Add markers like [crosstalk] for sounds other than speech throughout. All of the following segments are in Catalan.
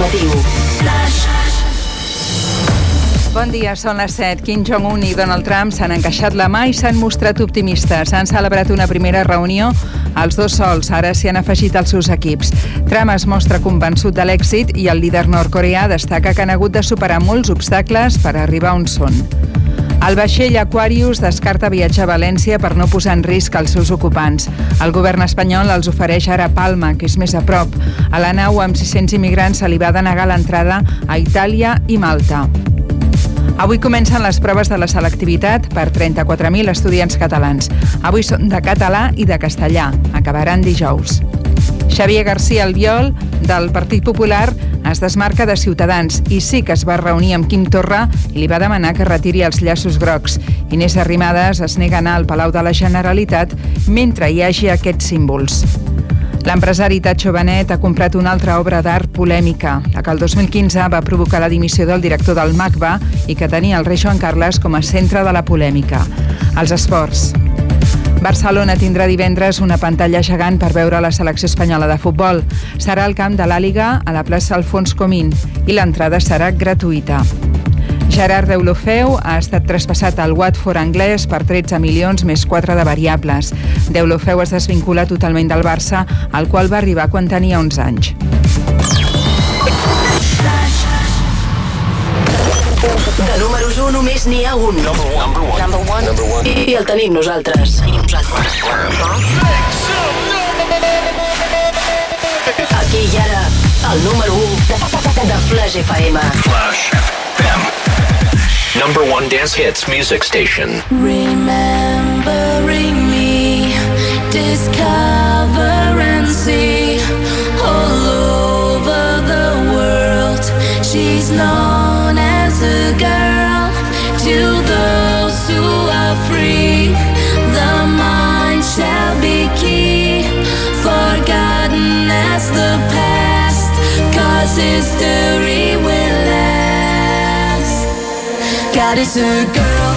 informatiu. Bon dia, són les 7. Kim Jong-un i Donald Trump s'han encaixat la mà i s'han mostrat optimistes. Han celebrat una primera reunió els dos sols. Ara s'hi han afegit els seus equips. Trump es mostra convençut de l'èxit i el líder nord-coreà destaca que han hagut de superar molts obstacles per arribar on són. El vaixell Aquarius descarta viatjar a València per no posar en risc els seus ocupants. El govern espanyol els ofereix ara Palma, que és més a prop. A la nau amb 600 immigrants se li va denegar l'entrada a Itàlia i Malta. Avui comencen les proves de la selectivitat per 34.000 estudiants catalans. Avui són de català i de castellà. Acabaran dijous. Xavier García Albiol, del Partit Popular, es desmarca de Ciutadans i sí que es va reunir amb Quim Torra i li va demanar que retiri els llaços grocs. Inés Arrimadas es nega a anar al Palau de la Generalitat mentre hi hagi aquests símbols. L'empresari Tacho Benet ha comprat una altra obra d'art polèmica, la que el 2015 va provocar la dimissió del director del MACBA i que tenia el rei Joan Carles com a centre de la polèmica. Els esports. Barcelona tindrà divendres una pantalla gegant per veure la selecció espanyola de futbol. Serà al camp de l'Àliga, a la plaça Alfons Comín, i l'entrada serà gratuïta. Gerard Deulofeu ha estat traspassat al Watford anglès per 13 milions més 4 de variables. Deulofeu es desvincula totalment del Barça, al qual va arribar quan tenia 11 anys. De números 1 només n'hi ha un. Number one. Number one. Number one. I el tenim nosaltres. Tenim nosaltres. Aquí i ara, el número 1 de, de Flash FM. Flash FM. Number one dance hits music station. Remembering me, discover and see all over the world. She's known history will last. God is a girl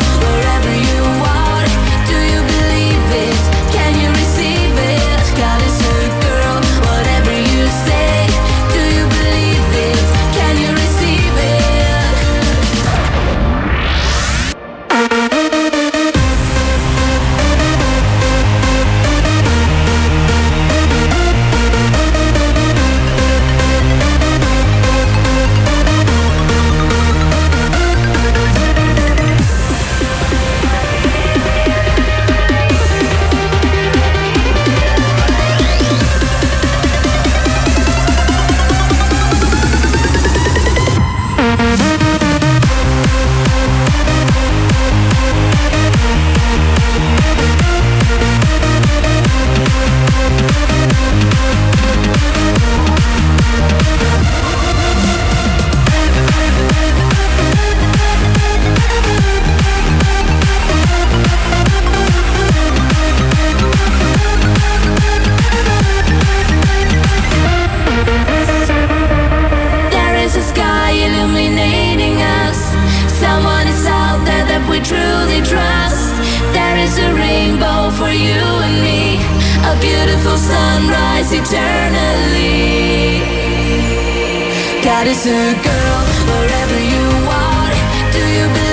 God is a girl wherever you are. Do you believe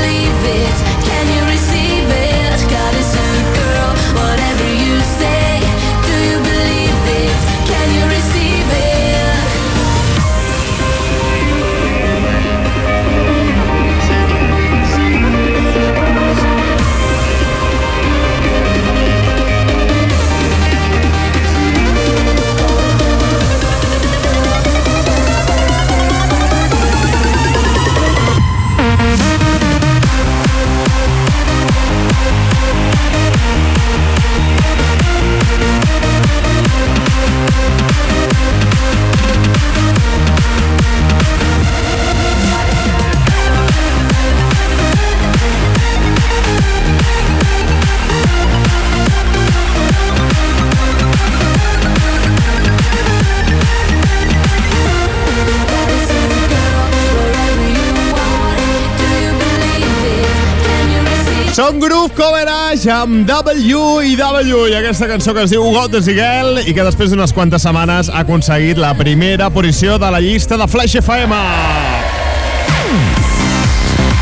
Són Groove Coverage amb W i W i aquesta cançó que es diu Got the Ziguel i que després d'unes quantes setmanes ha aconseguit la primera posició de la llista de Flash FM.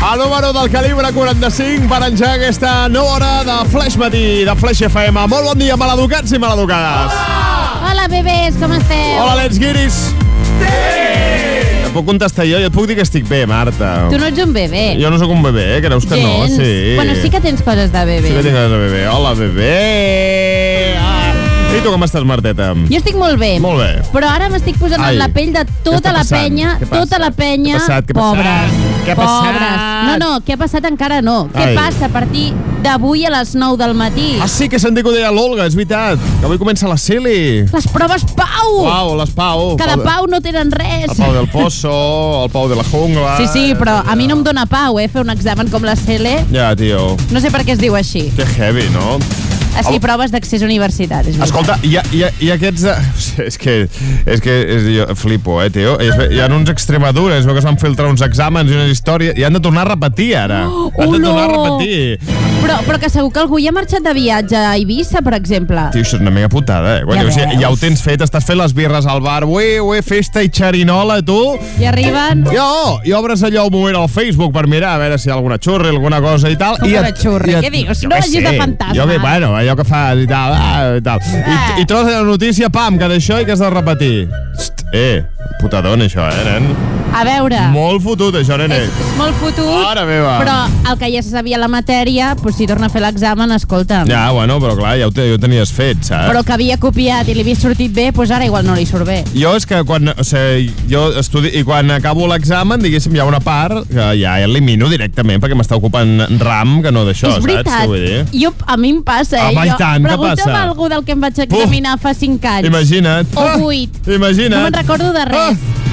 El número del calibre 45 per engegar aquesta nova hora de Flash Matí, de Flash FM. Molt bon dia, maleducats i maleducades. Hola, bebès, com esteu? Hola, Let's Guiris. Sí! Et puc contestar jo? Jo et puc dir que estic bé, Marta. Tu no ets un bebè. Jo no sóc un bebè, eh? creus que no? Gens. Sí. Bueno, sí que tens coses de bebè. Sí que tinc ganes de bebè. Hola, bebè! Ah. I tu com estàs, Marteta? Jo estic molt bé. Molt bé. Però ara m'estic posant Ai, en la pell de què tota la penya, Què tota la penya, Què ha passat? Què ha passat? pobres. Què ha passat? Pobres. No, no, què ha passat encara no. Què Ai. passa a partir d'avui a les 9 del matí? Ah, sí, que sentit que ho deia l'Olga, és veritat. Que avui comença la Celi. Les proves Pau! Pau, les Pau. Que de Pau no tenen El res. Pau del Pozo, el Pau de la Jungla... Sí, sí, però a mi no em dóna pau, eh, fer un examen com la CELE. Ja, tio. No sé per què es diu així. Que heavy, no? Així, El- proves d'accés a universitat. És veritat. Escolta, hi hi ha, hi ha aquests... [laughs] De... És que, és que és, jo flipo, eh, tio. Ve- Hi ha uns Extremadura, es veu que es van filtrar uns exàmens i unes històries, i han de tornar a repetir, ara. Oh, [gasps] han de tornar a repetir. Però, però que segur que algú ja ha marxat de viatge a Eivissa, per exemple. Tio, això és una mega putada, eh? Quan Ja o sigui, ja ho tens fet, estàs fent les birres al bar, ué, ué, festa i xerinola, tu. I arriben... Jo, i obres allò un moment al Facebook per mirar a veure si hi ha alguna xurri, alguna cosa i tal. Com i una xurri? Què dius? No vagis de fantasma. Jo bueno, allò que fas i tal, ah, i tal. Ah. I, I trobes la notícia, pam, que d'això i que has de repetir. Xt, eh, putadón, això, eh, nen? A veure, Molt fotut, això, nene. és, és molt fotut, Mare meva. però el que ja se sabia la matèria, doncs si torna a fer l'examen, escolta. Ja, bueno, però clar, ja ho, te, ja ho tenies fet, saps? Però que havia copiat i li havia sortit bé, doncs ara igual no li surt bé. Jo és que quan, o sigui, jo estudi i quan acabo l'examen, diguéssim, hi ha una part que ja elimino directament perquè m'està ocupant RAM que no d'això, és saps? veritat. Què vull dir? Jo, a mi em passa, eh? Home, i jo, tant, pregunta'm passa? algú del que em vaig examinar fa 5 anys. Imagina't. O Ah, vuit. Imagina't. No me'n recordo de res. Ah,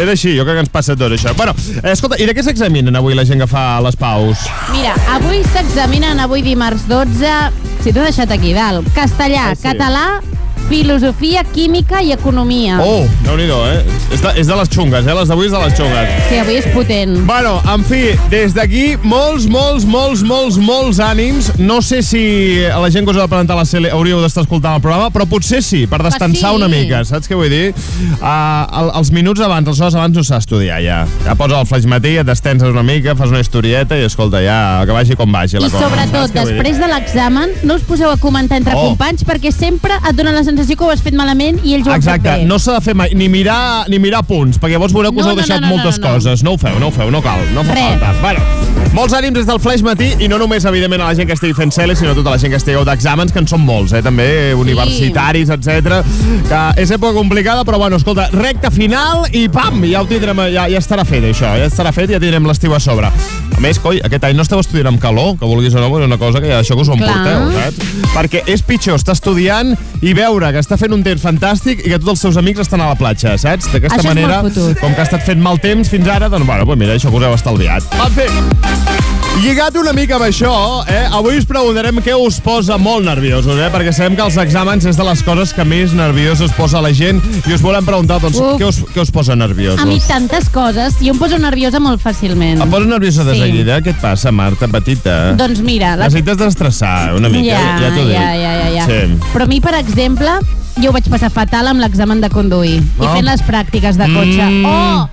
era així, jo crec que ens passa a tots, això. Bueno, eh, escolta, i de què s'examinen avui la gent que fa les paus? Mira, avui s'examinen, avui dimarts 12, si t'ho he deixat aquí dalt, castellà, Ah, sí. català, filosofia, química i economia. Oh, déu nhi eh? És de, és de les xungues, eh? Les d'avui és de les xungues. Sí, avui és potent. Bueno, en fi, des d'aquí, molts, molts, molts, molts, molts ànims. No sé si a la gent que us ha de presentar la CL hauríeu d'estar escoltant el programa, però potser sí, per descansar sí. una mica, saps què vull dir? Uh, els minuts abans, les hores abans no s'ha d'estudiar, ja. Ja poses el flash matí, et destenses una mica, fas una historieta i, escolta, ja, que vagi com vagi la I cosa. sobretot, vull dir? després de l'examen, no us poseu a comentar entre Oh. companys perquè sempre et dona la sensació que ho has fet malament i ells ho han fet Exacte, bé. no s'ha de fer mai, ni mirar, ni mirar punts, perquè llavors veureu que us No, heu no, deixat no, no, moltes no, no. coses. No ho feu, no ho feu, no cal, no fa Res. falta. Bueno, molts ànims des del Flash Matí, i no només, evidentment, a la gent que estigui fent cel·les, sinó a tota la gent que estigueu d'exàmens, que en són molts, eh, també, universitaris, etc. Que és època complicada, però bueno, escolta, recta final i pam, ja ho tindrem, ja, ja estarà fet això, ja estarà fet i ja tindrem l'estiu a sobre. A més, coi, aquest any no esteu estudiant amb calor, que vulguis o no, és una cosa que ja, això que us ho emporteu, saps? Perquè és pitjor estar estudiant i veure que està fent un temps fantàstic i que tots els seus amics estan a la platja, saps? D'aquesta manera, com que ha estat fent mal temps fins ara, doncs bueno, pues mira, això que us heu estalviat. En fi, lligat una mica amb això, eh, avui us preguntarem què us posa molt nerviosos, eh, perquè sabem que els exàmens és de les coses que més nerviosos posa la gent i us volem preguntar, doncs, Uf. què us, què us posa nerviosos? A mi tantes coses, jo em poso nerviosa molt fàcilment. Em posa nerviosa de Sí. seguida? Què et passa, Marta, petita? Doncs mira, la... Necessites destressar una mica, ja, ja t'ho dic. ja, ja, ja, ja. Sí. Però a mi, per exemple, jo ho vaig passar fatal amb l'examen de conduir i Oh. fent les pràctiques de cotxe. Mm. Oh!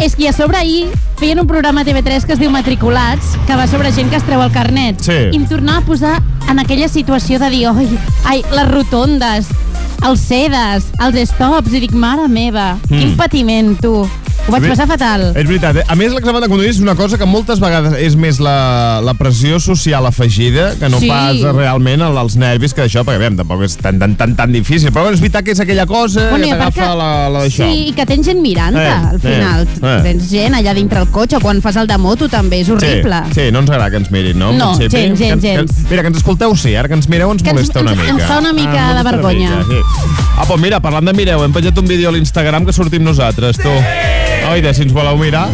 És que a sobre ahir feien un programa a TV3 que es diu Matriculats, que va sobre gent que es treu el carnet. Sí. I em tornava a posar en aquella situació de dir, oi, ai, les rotondes, els sedes, els stops, i dic, mare meva, Mm. quin patiment, tu. Ho vaig passar fatal. És veritat. Eh? A més, l'examen de conduir és una cosa que moltes vegades és més la, la pressió social afegida que no Sí. pas realment el, els nervis que això, perquè bé, tampoc és tan, tan, tan, tan difícil. Però bueno, és veritat que és aquella cosa Bueno, i que t'agafa la, la d'això. Sí, i que tens gent mirant-te, Eh, al final. eh, eh. Tens gent allà dintre el cotxe, quan fas el de moto també, és horrible. Sí, sí, no ens agrada que ens mirin, no? No, gens, gens, Que, gens. Que, mira, que ens escolteu, sí, ara que ens mireu ens Que ens- molesta una ens- mica. ens fa una mica de molesta una vergonya. mica, sí. Ah, doncs mira, parlant de mireu, hem penjat un vídeo a l'Instagram que sortim nosaltres, tu. Oida, si ens voleu mirar,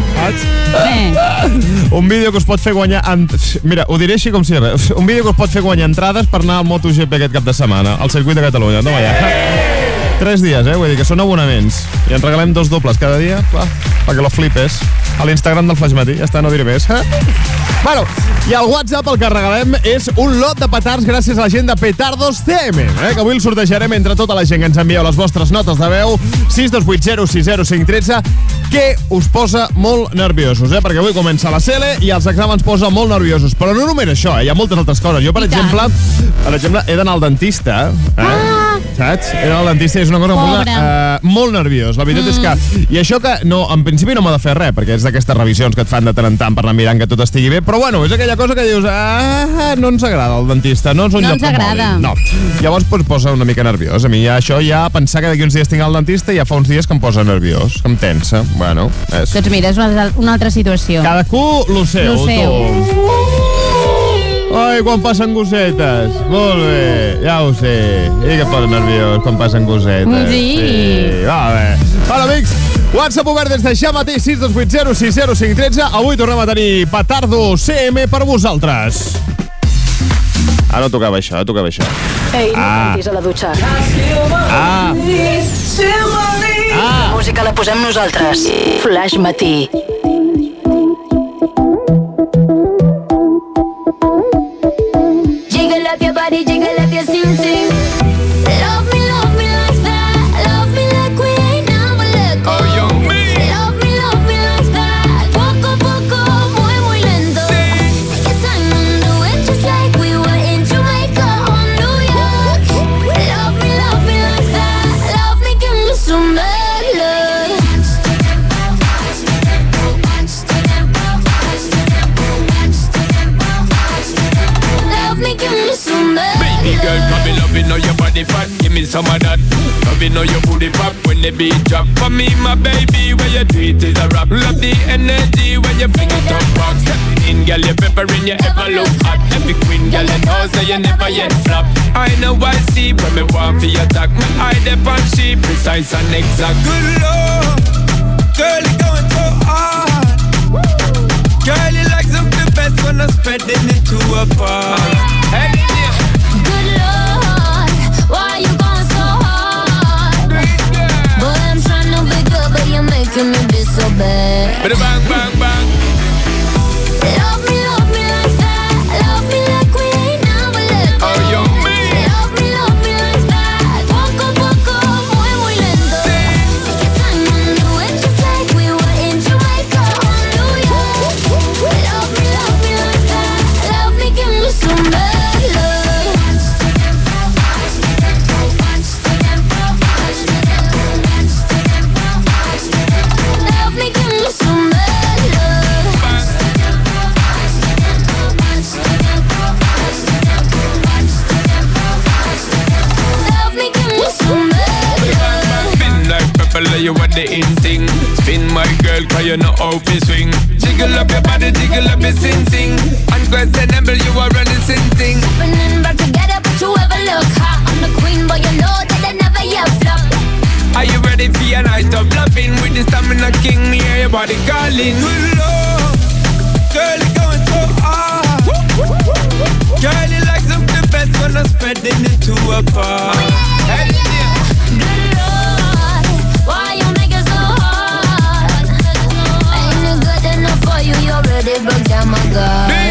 [laughs] Un vídeo que us pot fer guanyar... En... Mira, ho diré així com si res. Un vídeo que us pot fer guanyar entrades per anar al MotoGP aquest cap de setmana, al circuit de Catalunya. Toma ja. Tres dies, eh? Vull dir que són abonaments. I en regalem dos dobles cada dia, clar, perquè lo flipes. A l'Instagram del Flash Matí, ja està, no diré més. Eh? [laughs] Bueno, i al WhatsApp el que regalem és un lot de petards gràcies a la gent de Petardos CM, eh? que avui el sortejarem entre tota la gent que ens envieu les vostres notes de veu 628 60513 que us posa molt nerviosos, eh? perquè avui comença la CL i els exàmens posa molt nerviosos. Però no només això, eh? hi ha moltes altres coses. Jo, per I tant. exemple, per exemple, he d'anar al dentista, eh? Ah! Saps? D'anar al dentista i és una cosa que em posa eh, molt nerviós. La veritat mm. és que... I això que, no, en principi no m'ha de fer res, perquè és d'aquestes revisions que et fan de tant en tant per anar mirant que tot estigui bé, però bueno, és aquella cosa que dius, ah, no ens agrada el dentista, no és un No lloc ens agrada. No. Llavors pues, posa una mica nerviós. A mi ja això ja pensar que d'aquí uns dies tinc al dentista ja fa uns dies que em posa nerviós, que em tensa. Bueno, és... Doncs mira, és una, una altra situació. Cadascú lo seu, Lo seu. tu. Ai, quan passen gosetes. Molt bé, ja ho sé. I que posa nerviós quan passen gosetes. Sí. sí. Va bé. Hola, amics. WhatsApp obert des de ja mateix 628 60513. Avui tornem a tenir Petardo CM per vosaltres. Ara no tocava això, tocava això. Ei, no Ah. cantis a la dutxa. Ah! La Ah! música la posem nosaltres. Flash Matí. Body, jiggle up your sing sing. Beat drop. For me, my baby, where you do it is a rap. Love the energy when you fling it up back. Step in, girl, you peppering, you ever look hot. Every queen, girl, you know, so you never yet flop. I know I see when me want for your attack. Me eye dep on she precise and exact. Good lord, girl, you going so hard. Girl, you like something best when I'm spreading it to a bar. Hey, yeah. Good Lord, making me be so bad. Bang bang bang. Cause you know how to swing. Jiggle up your body, jiggle up your sing sing. Unquestionable, you are running sing thing. Happening back together, but you ever look hot. I'm the queen, but you know that I never yet flop. Are you ready for your night of loving? With the stamina king, me hear your body calling. Good lord, girl, you going so hard. Girl, you like something best when I'm spreading it to a bar. Hey, oh, my guard.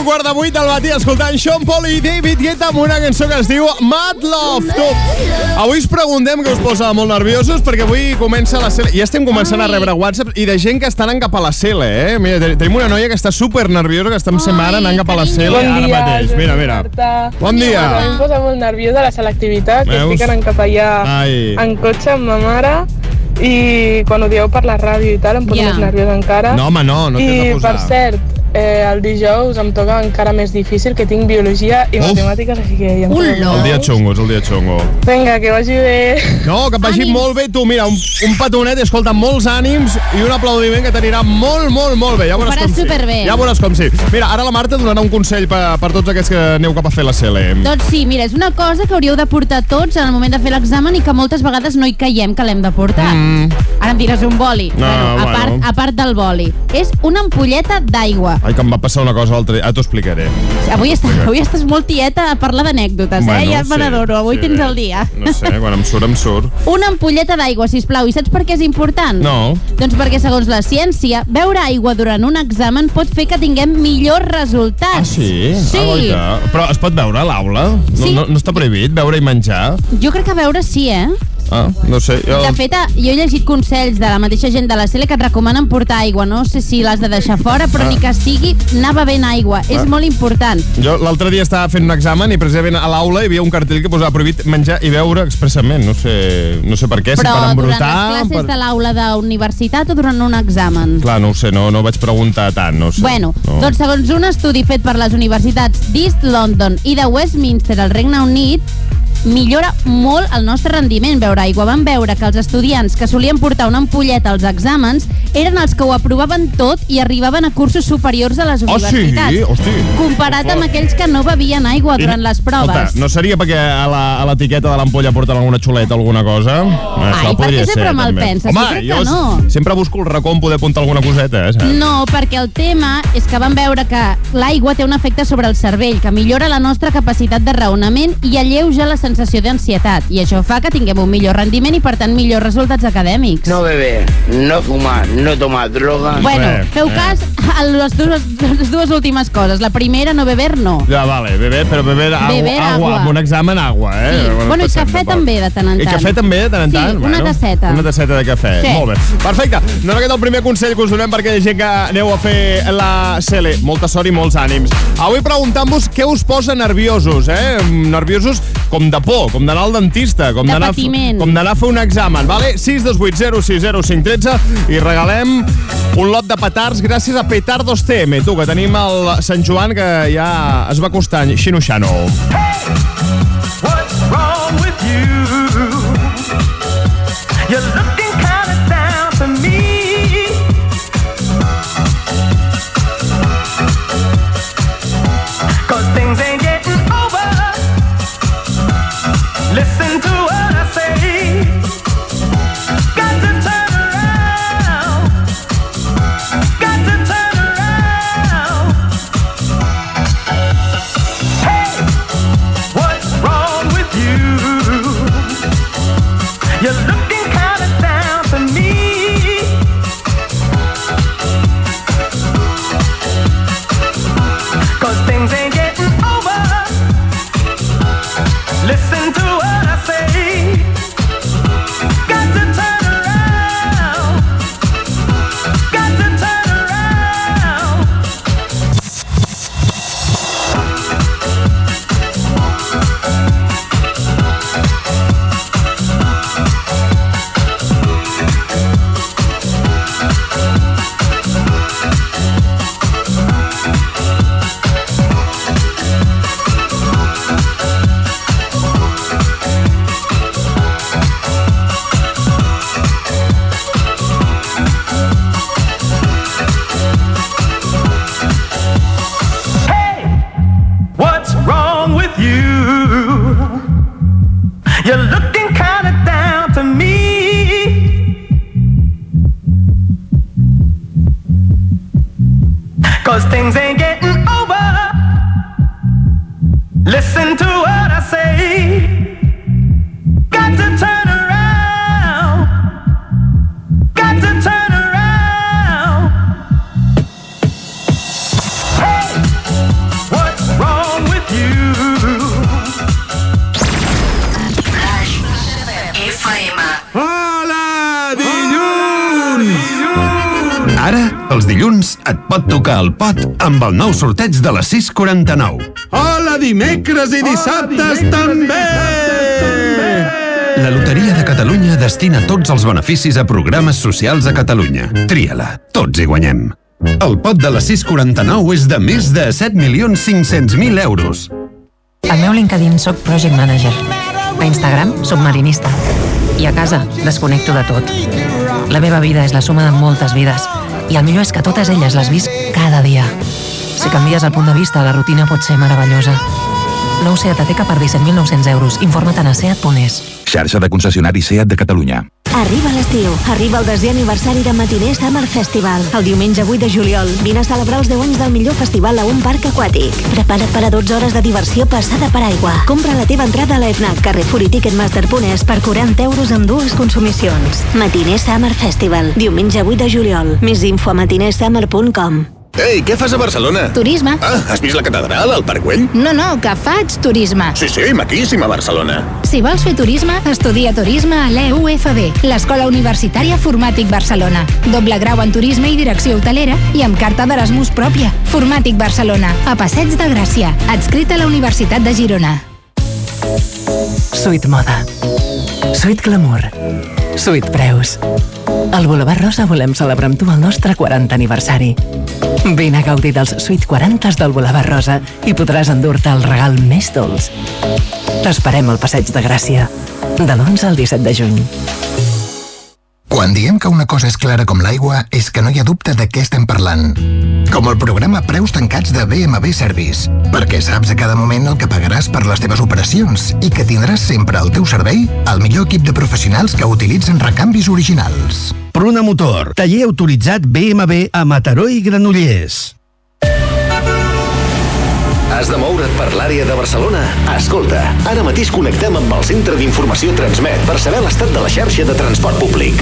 Un quart de vuit del matí escoltant Sean Paul i David Guetta amb una cançó que es diu Mad Love. Tu, avui us preguntem que us posa molt nerviosos perquè avui comença la CL. Ja estem començant a rebre WhatsApp i de gent que està anant cap a la CL, eh? Mira, te- tenim una noia que està super nerviosa, que estem sent ara anant cap a la CL Bon ara dia, mateix. Mira, mira. Marta. Bon dia. A mi em posa molt nerviosa la selectivitat, que estic anant cap allà Ai. en cotxe amb ma mare i quan ho dieu per la ràdio i tal em poso Ja. més nerviosa encara. No, home, no, no t'has de I posar. per cert, eh, el dijous em toca encara més difícil, que tinc biologia i Uf. matemàtiques, així que ja Ula. El dia xungo, és el dia xungo. Vinga, que vagi bé. No, que et vagi Ànims. molt bé tu. Mira, un, un petonet, i escolta, molts ànims i un aplaudiment que t'anirà molt, molt, molt bé. Ja veuràs faràs com sí. superbé. Ja veuràs com sí. Mira, ara la Marta donarà un consell per, per tots aquests que aneu cap a fer la CL. Doncs sí, mira, és una cosa que hauríeu de portar tots en el moment de fer l'examen i que moltes vegades no hi caiem que l'hem de portar. Mm. Ara em diràs un boli. No, bueno, a, bueno. part, a part del boli. És una ampolleta d'aigua. Ai, que em va passar una cosa l'altre dia. Ah, t'ho explicaré. Avui, està, avui estàs molt tieta a parlar d'anècdotes, eh? Ja me n'adoro, avui tens el dia. No sé, quan em surt, em surt. Una ampolleta d'aigua, si plau. I saps per què és important? No. Doncs perquè, segons la ciència, beure aigua durant un examen pot fer que tinguem millors resultats. Ah, sí? Sí. Ah. Però es pot veure a l'aula? No, Sí. no, no està prohibit beure i menjar? Jo crec que beure sí, eh? Ah, no sé. Jo... De fet, jo he llegit consells de la mateixa gent de la CL que et recomanen portar aigua. No sé si l'has de deixar fora, però Ah. ni que sigui anar bevent aigua. És molt important. Jo l'altre dia estava fent un examen i precisament a l'aula hi havia un cartell que posava prohibit menjar i beure expressament. No sé, no sé per què, si Però per durant embrutar... les classes per... de l'aula d'universitat o durant un examen? Clar, no ho sé, no, no vaig preguntar tant, no sé. Bueno, no. doncs segons un estudi fet per les universitats d'East London i de Westminster al Regne Unit, millora molt el nostre rendiment beure aigua. Vam veure que els estudiants que solien portar una ampolleta als exàmens eren els que ho aprovaven tot i arribaven a cursos superiors a les Oh, sí? universitats. Hosti. Comparat amb aquells que no bevien aigua I- durant les proves. Escolta, no seria perquè a l'etiqueta de l'ampolla porten alguna xuleta o alguna cosa? Això Ai, per què sempre ser, també. penses? Home, Jo jo no. sempre busco el racó on poder apuntar alguna coseta, eh? saps? No, perquè el tema és que vam veure que l'aigua té un efecte sobre el cervell, que millora la nostra capacitat de raonament i alleuja la sensació d'ansietat. I això fa que tinguem un millor rendiment i, per tant, millors resultats acadèmics. No beber, no fumar, no tomar droga. Bueno, feu eh. cas a les dues, les dues últimes coses. La primera, no beber, no. Ja, vale, beber, però beber, agua, Beber agua. agua. Amb un examen, agua, eh? Sí. Bueno, Bueno, i cafè també, de tant en I tant. cafè també, de tant en Sí, tant? una tasseta. Una tasseta de cafè, Sí. molt bé. Perfecte, doncs aquest és el primer consell que us donem perquè hi ha gent que aneu a fer la CL. Molta sort i molts ànims. Avui preguntant-vos què us posa nerviosos, eh? Nerviosos com de por, com d'anar al dentista, com d'anar com d'anar a fer un examen, vale? 628 060 i regalem un lot de petards gràcies a Petardos TM. Tu, que tenim el Sant Joan que ja es va acostant, xino-xano. What's wrong with you? You're to me. Cause things ain't getting over. Listen to what tocar el pot amb el nou sorteig de les 6.49. Hola, dimecres i dissabtes també! La Loteria de Catalunya destina tots els beneficis a programes socials a Catalunya. Tria-la. Tots hi guanyem. El pot de la 649 és de més de 7.500.000 euros. Al meu LinkedIn sóc Project Manager. A Instagram, submarinista. I a casa, desconnecto de tot. La meva vida és la suma de moltes vides. I el millor és que totes elles les visc cada dia. Si canvies el punt de vista, la rutina pot ser meravellosa. Nou Seat Ateca per 17.900 euros. Informa't a seat.es. Xarxa de concessionaris SEAT de Catalunya. Arriba l'estiu. Arriba el desè aniversari de Matiner Summer Festival. El diumenge 8 de juliol vine a celebrar els 10 anys del millor festival a un parc aquàtic. Prepara't per a 12 hores de diversió passada per aigua. Compra la teva entrada a l'EFNAC, Carrefour i Ticketmaster.es per 40 euros amb dues consumicions. Matiner Summer Festival. Diumenge 8 de juliol. Més info a matinersummer.com. Ei, què fas a Barcelona? Turisme. Ah, has vist la catedral, el Parc Güell? No, no, que faig turisme. Sí, sí, maquíssima Barcelona. Si vols fer turisme, estudia turisme a l'EUFB, l'Escola Universitària Formàtic Barcelona. Doble grau en turisme i direcció hotelera i amb carta d'Erasmus pròpia. Formàtic Barcelona, a Passeig de Gràcia, adscrit a la Universitat de Girona. Suite Moda. Suite Glamour. Suite Preus. Al Boulevard Rosa volem celebrar amb tu el nostre 40 aniversari. Vine a gaudir dels Suite 40 del Boulevard Rosa i podràs endur-te el regal més dolç. T'esperem al Passeig de Gràcia, de l'11 al 17 de juny. Quan diem que una cosa és clara com l'aigua, és que no hi ha dubte de què estem parlant. Com el programa Preus Tancats de BMB Service, perquè saps a cada moment el que pagaràs per les teves operacions i que tindràs sempre al teu servei el millor equip de professionals que utilitzen recanvis originals. Pruna Motor, taller autoritzat BMB a Mataró i Granollers. Has de moure't per l'àrea de Barcelona? Escolta, ara mateix connectem amb el Centre d'Informació Transmet per saber l'estat de la xarxa de transport públic.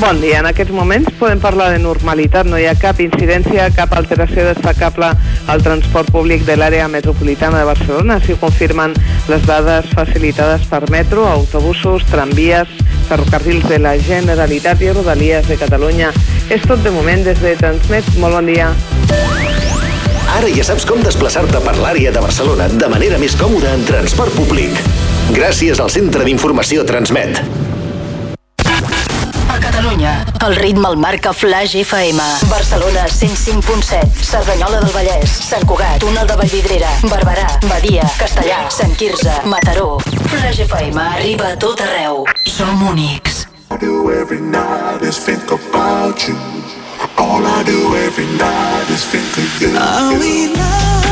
Bon dia, en aquests moments podem parlar de normalitat, no hi ha cap incidència, cap alteració destacable al transport públic de l'àrea metropolitana de Barcelona, així ho confirmen les dades facilitades per metro, autobusos, tramvies, ferrocarrils de la Generalitat i Rodalies de Catalunya. És tot de moment des de Transmet. Molt bon dia. Ara ja saps com desplaçar-te per l'àrea de Barcelona de manera més còmoda en transport públic. Gràcies al Centre d'Informació Transmet. A Catalunya, el ritme el marca Flash FM. Barcelona 105.7, Cerdanyola del Vallès, Sant Cugat, Túnel de Vallvidrera, Barberà, Badia, Castellà, Sant Quirze, Mataró. Flash FM arriba a tot arreu. Som únics. I do every night is think about you. All I do every night is think of you. Are we lost?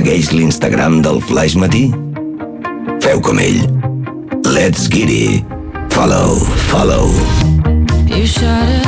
Segueix l'Instagram del Flash Matí? Feu com ell. Let's get it. Follow, follow. You shout it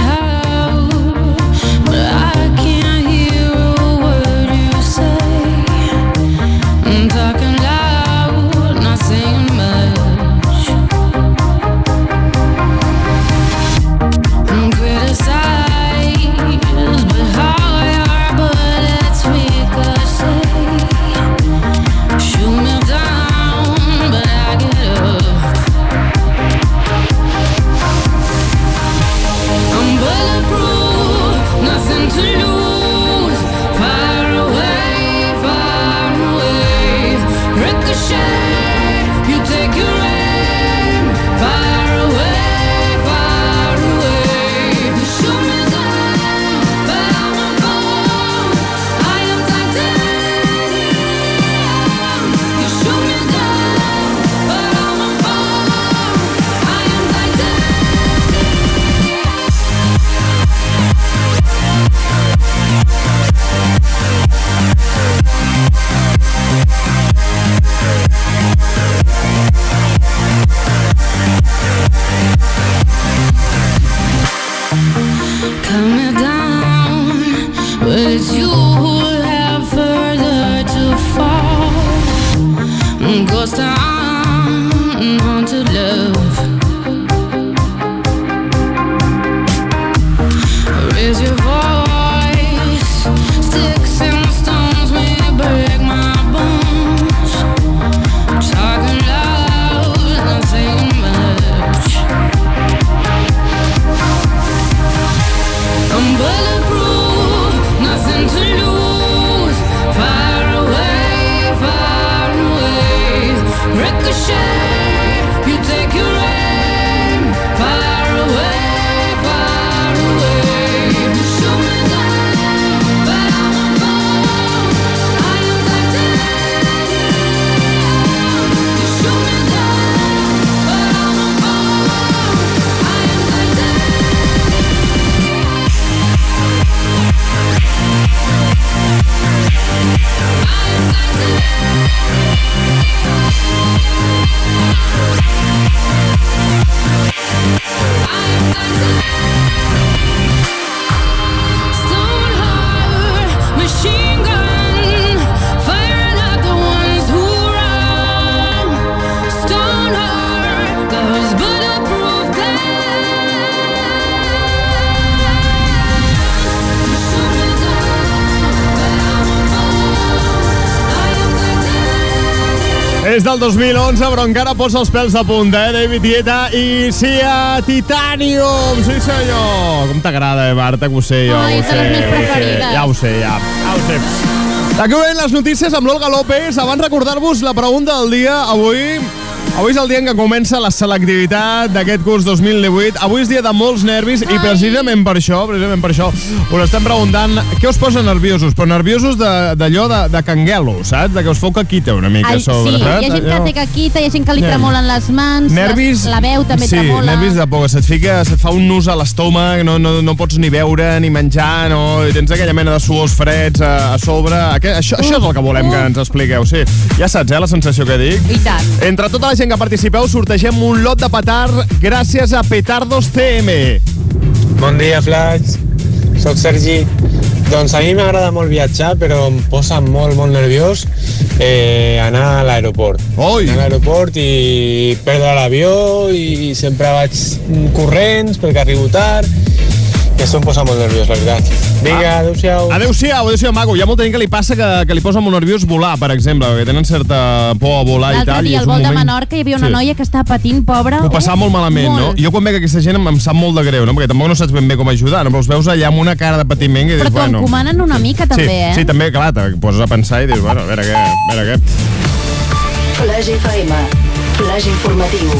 És del 2011, però encara posa els pèls de punta, eh? David Guetta i Sia Titanium. Sí, senyor. Com t'agrada, eh, Marta, que ho sé jo. Ai, ho sé, les ho sé. Ja ho sé, ja. Ja ho sé. Aquí veiem les notícies amb l'Olga López. Abans recordar-vos la pregunta del dia. Avui Avui és el dia en què comença la selectivitat d'aquest curs 2018. Avui és dia de molts nervis i precisament per això, precisament per això, us estem preguntant què us posa nerviosos, però nerviosos d'allò de, de, de canguelo, saps? De que us feu caquita una mica a Ai, sobre, sí, hi ha saps? gent que té caquita, hi ha gent que li Ja. tremolen les mans, Nervis... les, la veu també sí, tremola. nervis de por, se't, fica, se't fa un nus a l'estómac, no, no, no pots ni beure ni menjar, no, i tens aquella mena de suors freds a, a sobre. Aquest, això, això és el que volem que ens expliqueu, sí. Ja saps, eh, la sensació que dic? I tant. Entre tota la gent que participeu, sortegem un lot de petard gràcies a Petardos CM. Bon dia, Flash. Soc Sergi. Doncs a mi m'agrada molt viatjar, però em posa molt, molt nerviós eh, anar a l'aeroport. Oi! Anar a l'aeroport i perdre l'avió i sempre vaig corrents perquè arribo tard i això em posa molt nerviós, la veritat. Vinga, Ah. adéu-siau. Adéu-siau, adéu-siau, maco. Hi ha molta gent que li passa que, que li posa molt nerviós volar, per exemple, perquè tenen certa por a volar i L'altre tal. i dia, al vol de moment- Menorca, hi havia una Sí. noia que estava patint, pobra. Ho passava molt malament, molt. no? Jo quan veig aquesta gent em, em sap molt de greu, no? Perquè tampoc no saps ben bé com ajudar, no? Però els veus allà amb una cara de patiment i dius, Però t'ho bueno... encomanen una mica, també, sí, eh? Sí, també, clar, te poses a pensar i dius, bueno, a veure què, a veure què. Flash FM. Flash informatiu.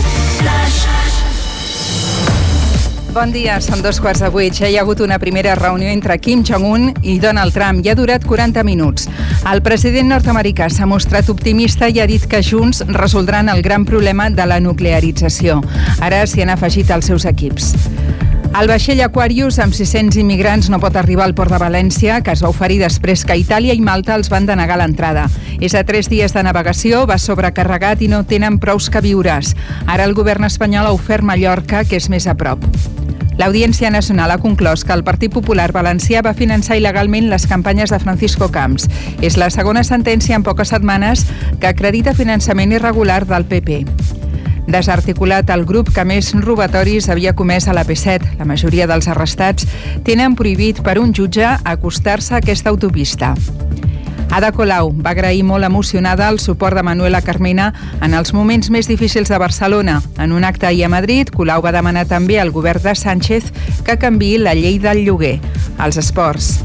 Bon dia, són dos quarts de vuit. Ja hi ha hagut una primera reunió entre Kim Jong-un i Donald Trump i ha durat 40 minuts. El president nord-americà s'ha mostrat optimista i ha dit que junts resoldran el gran problema de la nuclearització. Ara s'hi han afegit els seus equips. El vaixell Aquarius amb 600 immigrants no pot arribar al port de València, que es va oferir després que Itàlia i Malta els van denegar l'entrada. És a tres dies de navegació, va sobrecarregat i no tenen prous que viures. Ara el govern espanyol ha ofert Mallorca, que és més a prop. L'Audiència Nacional ha conclòs que el Partit Popular Valencià va finançar il·legalment les campanyes de Francisco Camps. És la segona sentència en poques setmanes que acredita finançament irregular del PP. Desarticulat el grup que més robatoris havia comès a la P7. La majoria dels arrestats tenen prohibit per un jutge acostar-se a aquesta autopista. Ada Colau va agrair molt emocionada el suport de Manuela Carmena en els moments més difícils de Barcelona. En un acte ahir a Madrid, Colau va demanar també al govern de Sánchez que canvi la llei del lloguer. als esports.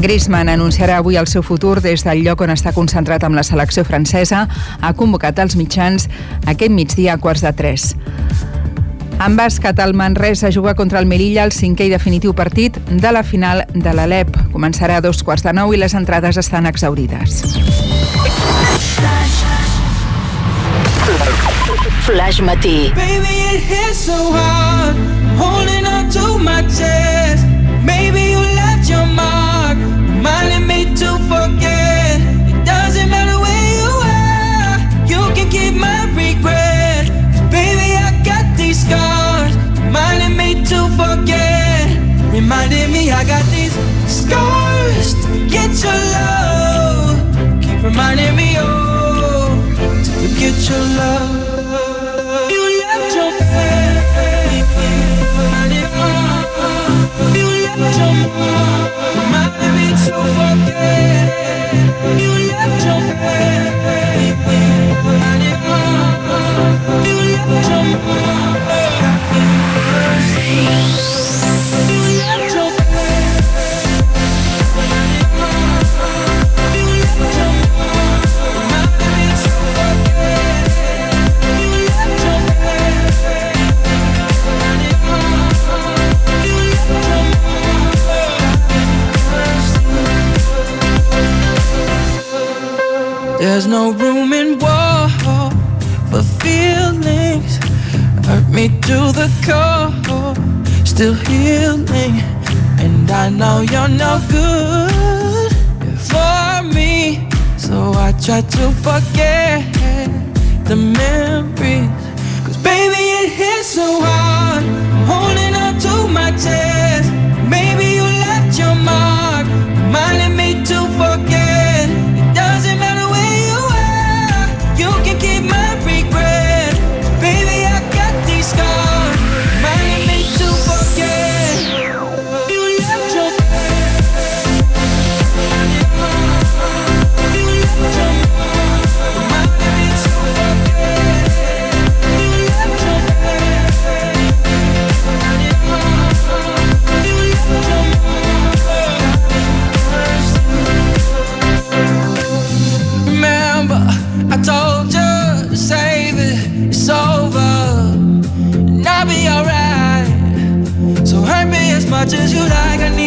Griezmann anunciarà avui el seu futur des del lloc on està concentrat amb la selecció francesa. Ha convocat els mitjans aquest migdia a quarts de tres. En bàsquet, el Manresa juga contra el Melilla el cinquè i definitiu partit de la final de l'Alep. Començarà a dos quarts de nou i les entrades estan exaurides. Flash matí. Baby, it hits so hard. Holding on to my chest. Maybe you left your to forget. It doesn't matter where you are, you can keep my regret. 'Cause baby, I got these scars, reminding me to forget. Reminding me I got these scars to forget your love. Keep reminding me, oh, to forget your love. Left no room in war for feelings. Hurt me to the core, still healing. And I know you're no good for me. So I try to forget the memories. Cause baby, it hits so hard. Holding on to my chest. Maybe you left your mark, reminding be alright. So hurt me as much as you like, I need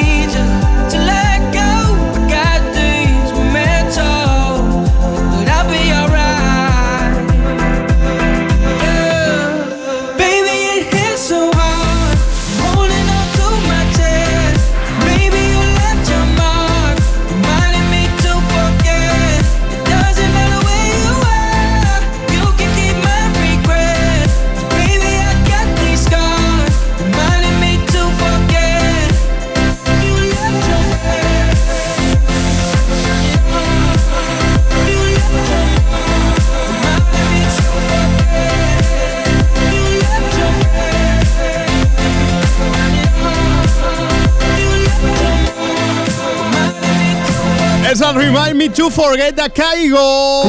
Me to Forget de Caigo.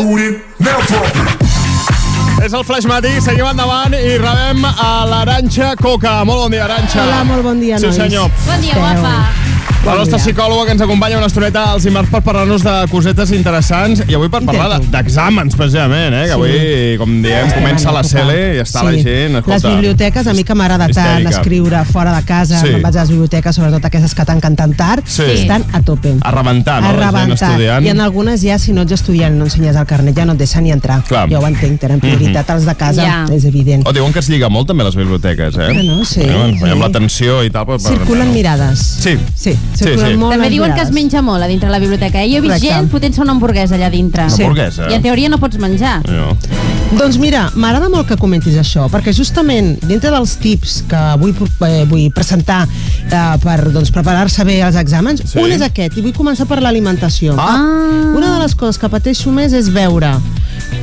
És el Flash Matí, seguim endavant i rebem a l'Aranxa Coca. Molt bon dia, Aranxa. Hola, molt bon dia, Sí, nois. senyor. Bon dia, Esteu? La nostra psicòloga que ens acompanya una estoneta als dimarts per parlar-nos de cosetes interessants i avui per parlar de- d'exàmens, precisament, eh? Que avui, com diem, comença la CELE i està la gent... Les Escolta, biblioteques, a mi que m'agrada tant escriure fora de casa, Sí. sí. me'n vaig a les biblioteques, sobretot aquestes que tanquen tan tard, Sí. estan a tope. A rebentar, no? a rebentar. estudiant. I en algunes ja, si no ets estudiant no ensenyes el carnet, ja no et deixen ni entrar. Clar. Jo ho entenc, tenen prioritat Mhm. els de casa, Ja. és evident. O diuen que es lliga molt també a les biblioteques, eh? Que no, sí, Bueno, sí. Amb l'atenció i tal. Però, Circulen mirades. Sí. Sí, Sí, sí. molt També diuen que es menja molt a dintre la biblioteca. Eh? Jo he vist Correcte. gent fotent-se una hamburguesa allà dintre. Una Sí. hamburguesa? I en teoria no pots menjar. No. Doncs mira, m'agrada molt que comentis això, perquè justament dintre dels tips que vull, eh, vull presentar eh, per doncs, preparar-se bé als exàmens, Sí. un és aquest, i vull començar per l'alimentació. Ah. Una de les coses que pateixo més és veure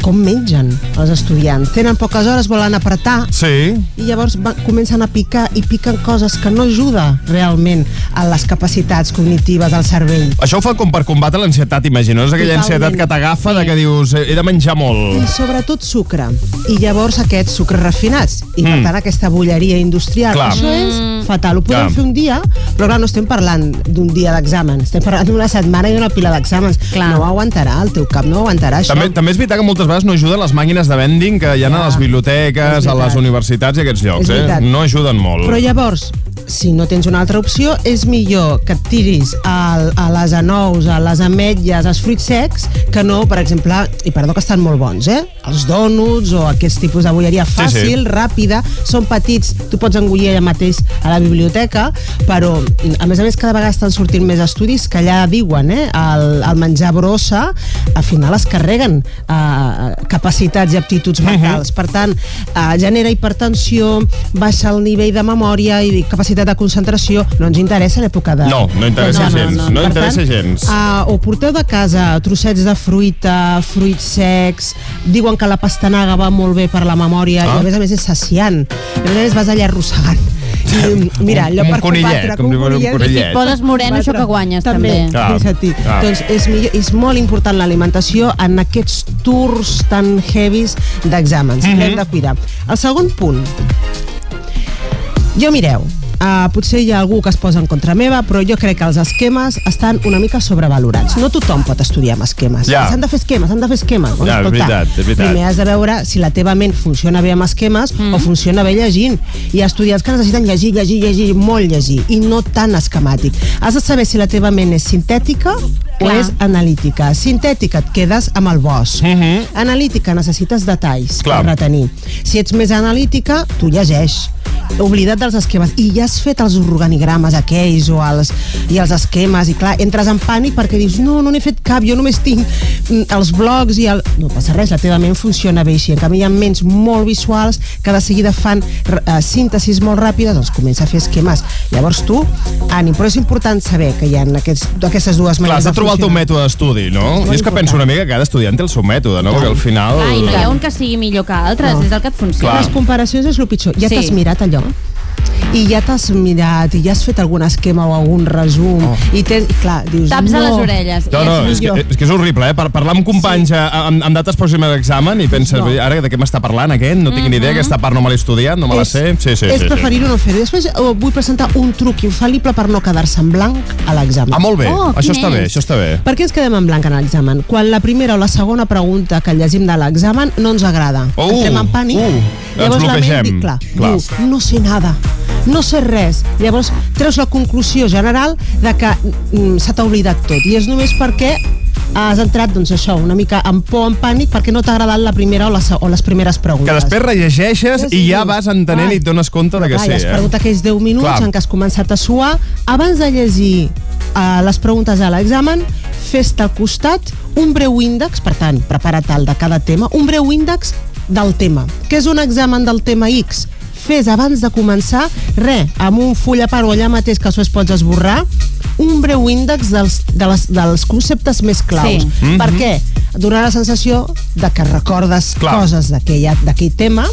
com mengen els estudiants. Tenen poques hores, volen apretar, Sí. i llavors va, comencen a picar i piquen coses que no ajuda realment a les capacitats cognitives del cervell. Això ho fa com per combatre l'ansietat, imagino. És aquella Totalment. ansietat que t'agafa de que dius he de menjar molt. I sobretot sucre. I llavors aquests sucres refinats. I per Mm. tant aquesta bolleria industrial. Clar. Això és fatal. Ho podem Clar. fer un dia, però clar, no estem parlant d'un dia d'examen. Estem parlant d'una setmana i d'una pila d'exàmens. No ho aguantarà, el teu cap no ho aguantarà, això. També, també és veritat que moltes vegades no ajuden les màquines de vending que hi ha a les biblioteques, a les universitats i aquests llocs. Eh? No ajuden molt. Però llavors, si no tens una altra opció, és millor que et tiris al, a les anous, a les ametlles, als fruits secs, que no, per exemple, i perdó que estan molt bons, eh? Els donuts o aquest tipus de bolleria Sí, fàcil, sí. ràpida, són petits, tu pots engullir allà mateix a la biblioteca, però a més a més cada vegada estan sortint més estudis que allà diuen, eh? El, el menjar brossa al final es carreguen eh, capacitats i aptituds mentals. Per tant, eh, genera hipertensió, baixa el nivell de memòria i capacitat de concentració. No ens interessa l'època de... No, no interessa de- gens, no Per interessa tant, gens. Uh, o porteu de casa trossets de fruita, fruits secs, diuen que la pastanaga va molt bé per la memòria Ah. i a més a més és saciant. I a més a més vas allà arrossegant. [laughs] I, mira, allò Com un per conillet, combatre, com un conillet. conillet. I si et poses moreno, això que guanyes, també. Clar, Fixa't -hi. clar. Doncs és, millor, és molt important l'alimentació en aquests tours tan heavies d'exàmens. Mm. -hmm. L'hem de cuidar. El segon punt. Jo mireu, Uh, potser hi ha algú que es posa en contra meva, però jo crec que els esquemes estan una mica sobrevalorats. No tothom pot estudiar amb esquemes. Ja. S'han de fer esquemes, s'han de fer esquemes. Doncs, Ja, és veritat, és veritat. Primer has de veure si la teva ment funciona bé amb esquemes mm. o funciona bé llegint. Hi ha estudiants que necessiten llegir, llegir, llegir, molt llegir, i no tan esquemàtic. Has de saber si la teva ment és sintètica o Clar. és analítica. Sintètica, et quedes amb el bosc. Uh -huh. Analítica, necessites detalls Clar. per retenir. Si ets més analítica, tu llegeix. Oblida't dels esquemes. I ja has fet els organigrames aquells o els, i els esquemes, i clar, entres en pànic perquè dius, no, no n'he fet cap, jo només tinc mm, els blogs i el... No passa res, la teva ment funciona bé així. En canvi, hi ha ments molt visuals que de seguida fan uh, síntesis molt ràpides, doncs comença a fer esquemes. Llavors tu, ànim, però és important saber que hi ha aquests, aquestes dues Clar, maneres has de trobar el teu mètode d'estudi, no? molt I és que penso una mica que cada estudiant té el seu mètode, no? Perquè al final... Clar, i no hi ha un que sigui millor que altres, No. és el que et funciona. Les comparacions és el pitjor. Ja Sí. t'has mirat allò? I ja t'has mirat i ja has fet algun esquema o algun resum Oh. i, tens, i clar, dius Taps a no. les orelles. No, no, és que, és que és horrible, eh? Per parlar amb companys sí. amb, amb dates pròximes d'examen i penses, No. ara de què m'està parlant aquest? No tinc ni idea, aquesta part no me l'he estudiat, no me la És- sé. Sí, sí, és sí, preferir-ho no fer-ho. Després oh, vull presentar un truc infal·lible per no quedar-se en blanc a l'examen. Ah, molt bé. Oh, això està bé, això està bé. Per què ens quedem en blanc en l'examen? Quan la primera o la segona pregunta que llegim de l'examen no ens agrada. Oh, Entrem en pànic. uh, llavors ens la ment, bloquegem. diu, clar, Clar. diu, no sé nada no sé res. Llavors treus la conclusió general de que mm, se t'ha oblidat tot i és només perquè has entrat, doncs això, una mica en por, en pànic, perquè no t'ha agradat la primera o, la, se- o les primeres preguntes. Que després rellegeixes i ja vas entenent i et dones compte de que sí, has eh? perdut aquells 10 minuts Clar. en què has començat a suar. Abans de llegir uh, les preguntes a l'examen, fes-te al costat un breu índex, per tant, prepara't el de cada tema, un breu índex del tema. Què és un examen del tema X? Fes abans de començar, re, amb un full a part o allà mateix que després pots esborrar, un breu índex dels, de les, dels conceptes més claus. Sí. Mhm. Per què? Donar la sensació de que recordes Clar. coses d'aquell tema.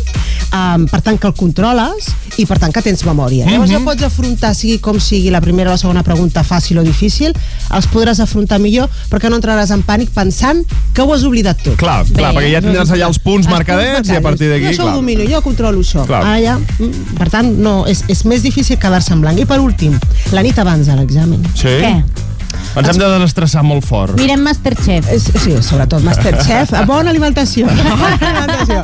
um, per tant que el controles i per tant que tens memòria. Mhm. Llavors ja pots afrontar, sigui com sigui, la primera o la segona pregunta fàcil o difícil, els podràs afrontar millor perquè no entraràs en pànic pensant que ho has oblidat tot. Clar, clar, perquè ja tindràs allà els punts marcadets i a partir d'aquí, Jo això clar. ho domino, jo controlo això. Clar. Ara ja, mm, per tant, no, és, és més difícil quedar-se en blanc. I per últim, la nit abans de l'examen. Sí? Què? Ens hem de desestressar molt fort. Mirem Masterchef. És, sí, sobretot Masterchef. [laughs] Bona alimentació. [laughs] Bona alimentació.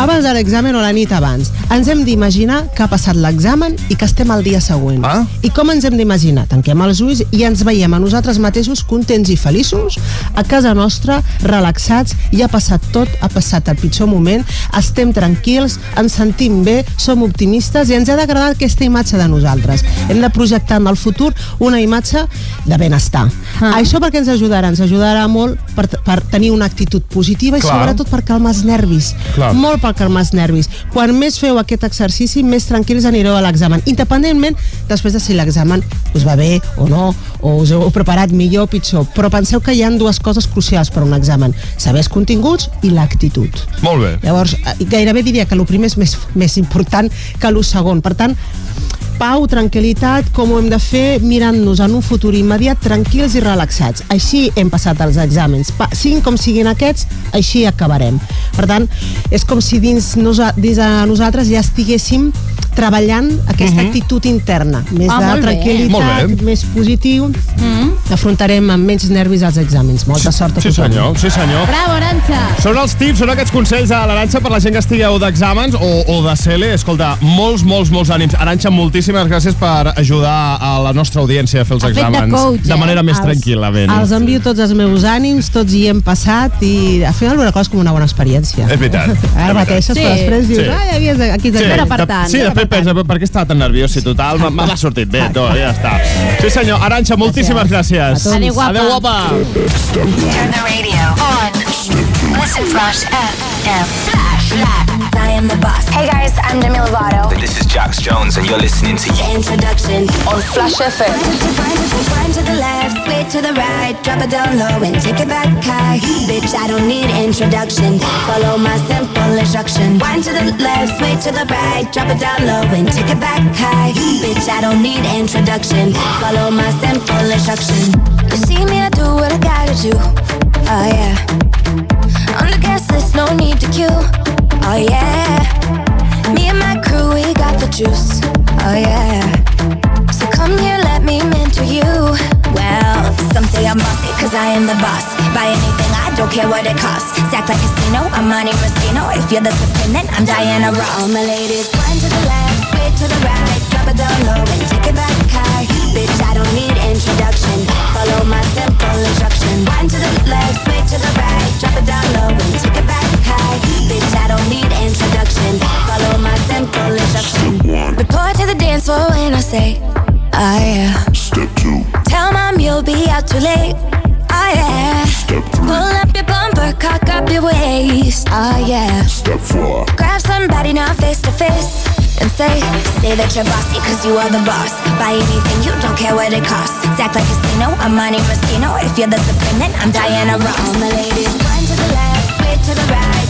Abans de l'examen o la nit abans. Ens hem d'imaginar que ha passat l'examen i que estem al dia següent. Ah? I com ens hem d'imaginar? Tanquem els ulls i ens veiem a nosaltres mateixos contents i feliços a casa nostra, relaxats, i ha passat tot, ha passat el pitjor moment, estem tranquils, ens sentim bé, som optimistes i ens ha d'agradar aquesta imatge de nosaltres. Hem de projectar en el futur una imatge de benestar. Ah. Això perquè ens ajudarà? Ens ajudarà molt per, per tenir una actitud positiva i Clar. sobretot per calmar els nervis. Clar. Molt per calmar els nervis. Quan més feu aquest exercici, més tranquils anireu a l'examen. Independentment després de si l'examen us va bé o no, o us heu preparat millor o pitjor. Però penseu que hi han dues coses crucials per a un examen. Saber els continguts i l'actitud. Molt bé. Llavors, eh, gairebé diria que el primer és més, més important que el segon. Per tant, pau, tranquil·litat, com ho hem de fer mirant-nos en un futur immediat, tranquils i relaxats. Així hem passat els exàmens. Pa, siguin com siguin aquests, així acabarem. Per tant, és com si dins, nosa, dins de nosaltres ja estiguéssim treballant aquesta Mhm. actitud interna. Més Ah, de tranquil·litat, més positiu. Mm. Afrontarem amb menys nervis els exàmens. Molta sort a Sí, tothom. senyor, sí, senyor. Bravo, Aranxa. Són els tips, són aquests consells a l'Aranxa per la gent que estigueu d'exàmens o, o de CL. Escolta, molts, molts, molts ànims. Aranxa, moltíssimes gràcies per ajudar a la nostra audiència a fer els Ha fet de exàmens coach, de eh? manera més Els- tranquil·lament. Els envio tots els meus ànims, tots hi hem passat i al final una cosa és com una bona experiència. És veritat. Ara mateixes, Sí. però després dius, Sí. ai, aquí és, aquí és Sí, per de- tant, sí, pensa, per què estava tan nerviós? Si total, m'ha- m'ha sortit bé, tot, ja està. Sí, senyor. Aranxa, moltíssimes gràcies. Adéu, guapa. Adéu, guapa. Turn the radio on. Listen Flash FM. Flash. I am the boss. Hey guys, I'm Demi Lovato. This is Jax Jones, and you're listening to Introduction on Flash FM. Wind to the left, sway to the right, drop it down low and take it back high. Bitch, I don't need introduction. Follow my simple instruction. Wind to the left, sway to the right, drop it down low and take it back high. Bitch, I don't need introduction. Follow my simple instruction. You see me, I do what I gotta do. Oh yeah. On the guest list, no need to queue. Oh yeah. Me and my crew, we got the juice. Oh yeah. So come here, let me mentor you. Well, some say I'm bossy, cause I am the boss. Buy anything, I don't care what it costs. Stack like casino, I'm Monte Rustino. If you're the supreme, then I'm Diana Ross. All my ladies, one to the left, straight to the right. Drop it down low and take it back high. Bitch, I don't need introduction. Follow my simple instruction. One to the left, straight to the right. Drop it down low and take instruction. Report to the dance floor when I say, oh yeah. Step two. Tell mom you'll be out too late. Oh yeah. Step three. Pull up your bumper, cock up your waist. Oh yeah. Step four. Grab somebody now face to face. And say, say that you're bossy cause you are the boss. Buy anything, you don't care what it costs. Act like a casino, I'm Monte Rustino. If you're the supreme, then I'm Diana Ross. All my ladies, one to the left, straight to the right.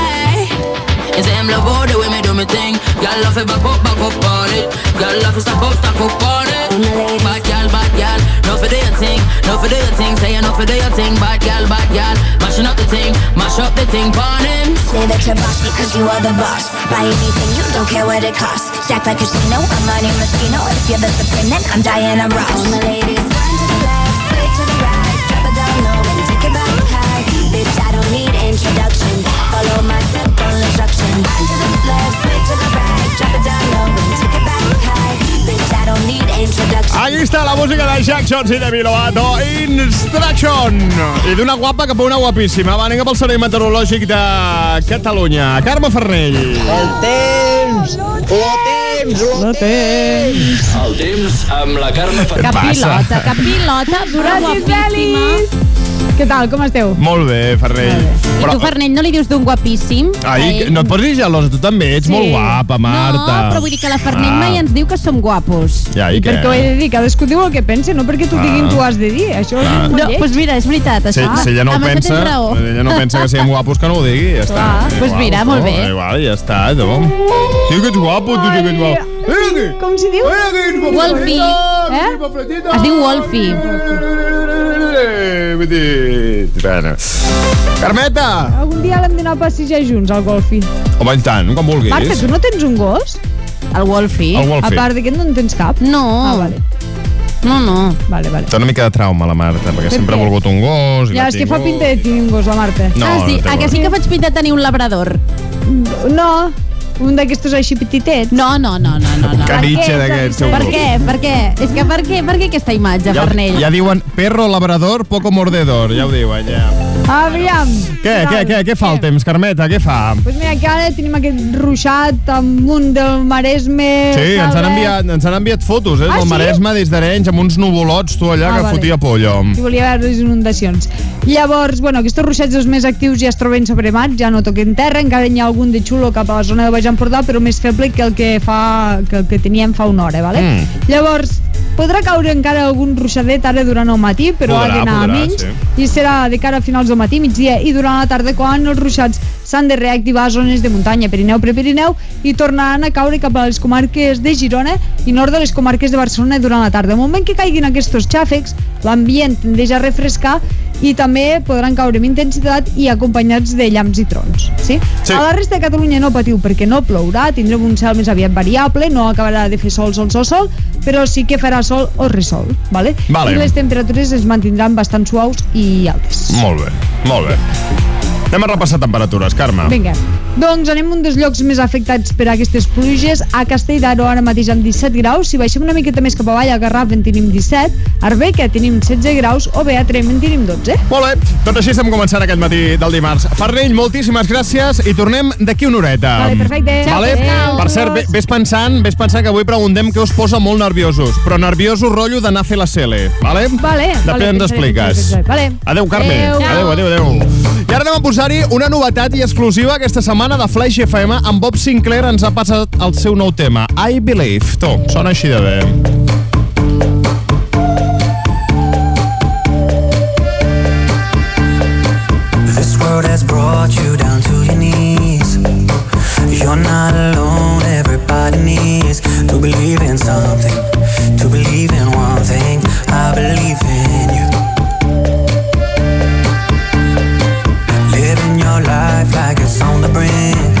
You say I'm love all the way me do me thing. Girl love it back up, back up on it. Girl love it stop up, stop up on it. Bad girl, bad girl, no for do your thing, no for do your thing. Say you no for do your thing, bad girl, bad girl. Mashing up the thing, mash up the thing, pon him. Say that you're bossy cause you are the boss. Buy anything, you don't care what it costs. Stack like a casino, I'm Monte Rustino. If you're the supreme, then I'm Diana Ross. All my ladies, one to the left, straight to the right. Drop it down low and take it back introduction. Follow my simple instruction. To the left, straight to the right. Drop it down low and take it back high. Bitch, I don't need introduction. Ai, pista la música de Jackson i de Bilovato. Instruction. I d'una guapa cap a una guapíssima. Va, anem pel servei meteorològic de Catalunya. Carme Farnell. El temps! El temps! El temps! El temps amb la Carme Que Fernández. pilota, que pilota, dura guapíssima. Què tal, com esteu? Molt bé, Farnell. I tu, Farnell, no li dius d'un guapíssim? Ai, no et posis gelosa, tu també ets Sí. molt guapa, Marta. No, però vull dir que la Farnell Ah. mai ens diu que som guapos. Ja, i, què? Perquè ho he de dir, cadascú diu el que pensa, no perquè t'ho Ah. diguin tu has de dir. Això Clar. és molt No, doncs pues mira, és veritat, Si, això. si ella no ho pensa, ella no pensa que siguem guapos, que no ho digui, ja està. doncs mira, molt bé. Igual, ja està, tu. Sí que ets guapo, tu que ets guapo. Eh, Com s'hi diu? Wolfie. Eh? Es diu Wolfie. Vull dir... Bueno. Carmeta! Algun dia l'hem d'anar a passejar junts, al golfi. Home, i tant, com vulguis. Marta, tu no tens un gos? El Wolfie. El Wolfie. A part d'aquest no en tens cap? No. Ah, vale. No, no. Vale, vale. Té una mica de trauma, la Marta, perquè Per sempre ha què? volgut un gos i Ja, és que fa pinta de tenir un gos, la Marta. No, ah, sí, no a que sí que faig pinta de tenir un labrador? No, un d'aquestos així petitets. No, no, no, no, no. no. Caniche d'aquests, Per segur. què? Per què? És que per què, per què aquesta imatge, Ja, Farnell? ja diuen perro labrador, poco mordedor, ja ho diuen, ja. Aviam. Què, què, què, què fa el temps, Carmeta, què fa? Pues mira, que ara tenim aquest ruixat amunt del Maresme... Sí, ens han, enviat, ens han enviat fotos, eh, Ah, del sí? Maresme des d'Arenys, amb uns nuvolots, tu allà, Ah, que vale. fotia pollo. Si volia veure les inundacions. Llavors, bueno, aquests ruixats els més actius ja es troben sobre mar, ja no toquen terra, encara n'hi ha algun de xulo cap a la zona de Baix Empordà, però més feble que el que, fa, que, el que teníem fa una hora, vale? Mm. Llavors, podrà caure encara algun ruixadet ara durant el matí, però Podrà, ha d'anar a menys, sí. i serà de cara a finals del matí, migdia i durant la tarda quan els ruixats s'han de reactivar a zones de muntanya, Pirineu, Prepirineu, i tornaran a caure cap a les comarques de Girona i nord de les comarques de Barcelona durant la tarda. Al moment que caiguin aquests xàfecs, l'ambient tendeix a refrescar i també podran caure amb intensitat i acompanyats de llamps i trons. Sí? Sí. A la resta de Catalunya no patiu perquè no plourà, tindrem un cel més aviat variable, no acabarà de fer sol, sol, sol, sol, però sí que farà sol o resol. Vale? Vale. I les temperatures es mantindran bastant suaus i altes. Molt bé, molt bé. Anem a repassar temperatures, Carme. Vinga. Doncs anem a un dels llocs més afectats per aquestes pluges. A Castell d'Aro ara mateix amb 17 graus. Si baixem una miqueta més cap avall, a Garraf en tenim 17. A Arbeca tenim 16 graus. O bé a Trem en tenim 12. Molt bé, doncs així estem començant aquest matí del dimarts. Farnell, moltíssimes gràcies i tornem d'aquí una horeta. Vale, perfecte. Vale? Adéu. Per cert, ve- ves pensant, ves pensant que avui preguntem què us posa molt nerviosos, però nerviosos rotllo d'anar a fer la cele, vale? Vale, Després vale, ens expliques. Vale. Adéu, Carme. Adéu. Adéu, adéu, adéu. I ara anem a posar-hi una novetat i exclusiva aquesta setmana de Flash FM. En Bob Sinclair ens ha passat el seu nou tema, I Believe. Tu, sona així de bé. This world has brought you down to your knees. You're not alone, my knees to believe in something, to believe in one thing. I believe in you. Living your life like it's on the brink,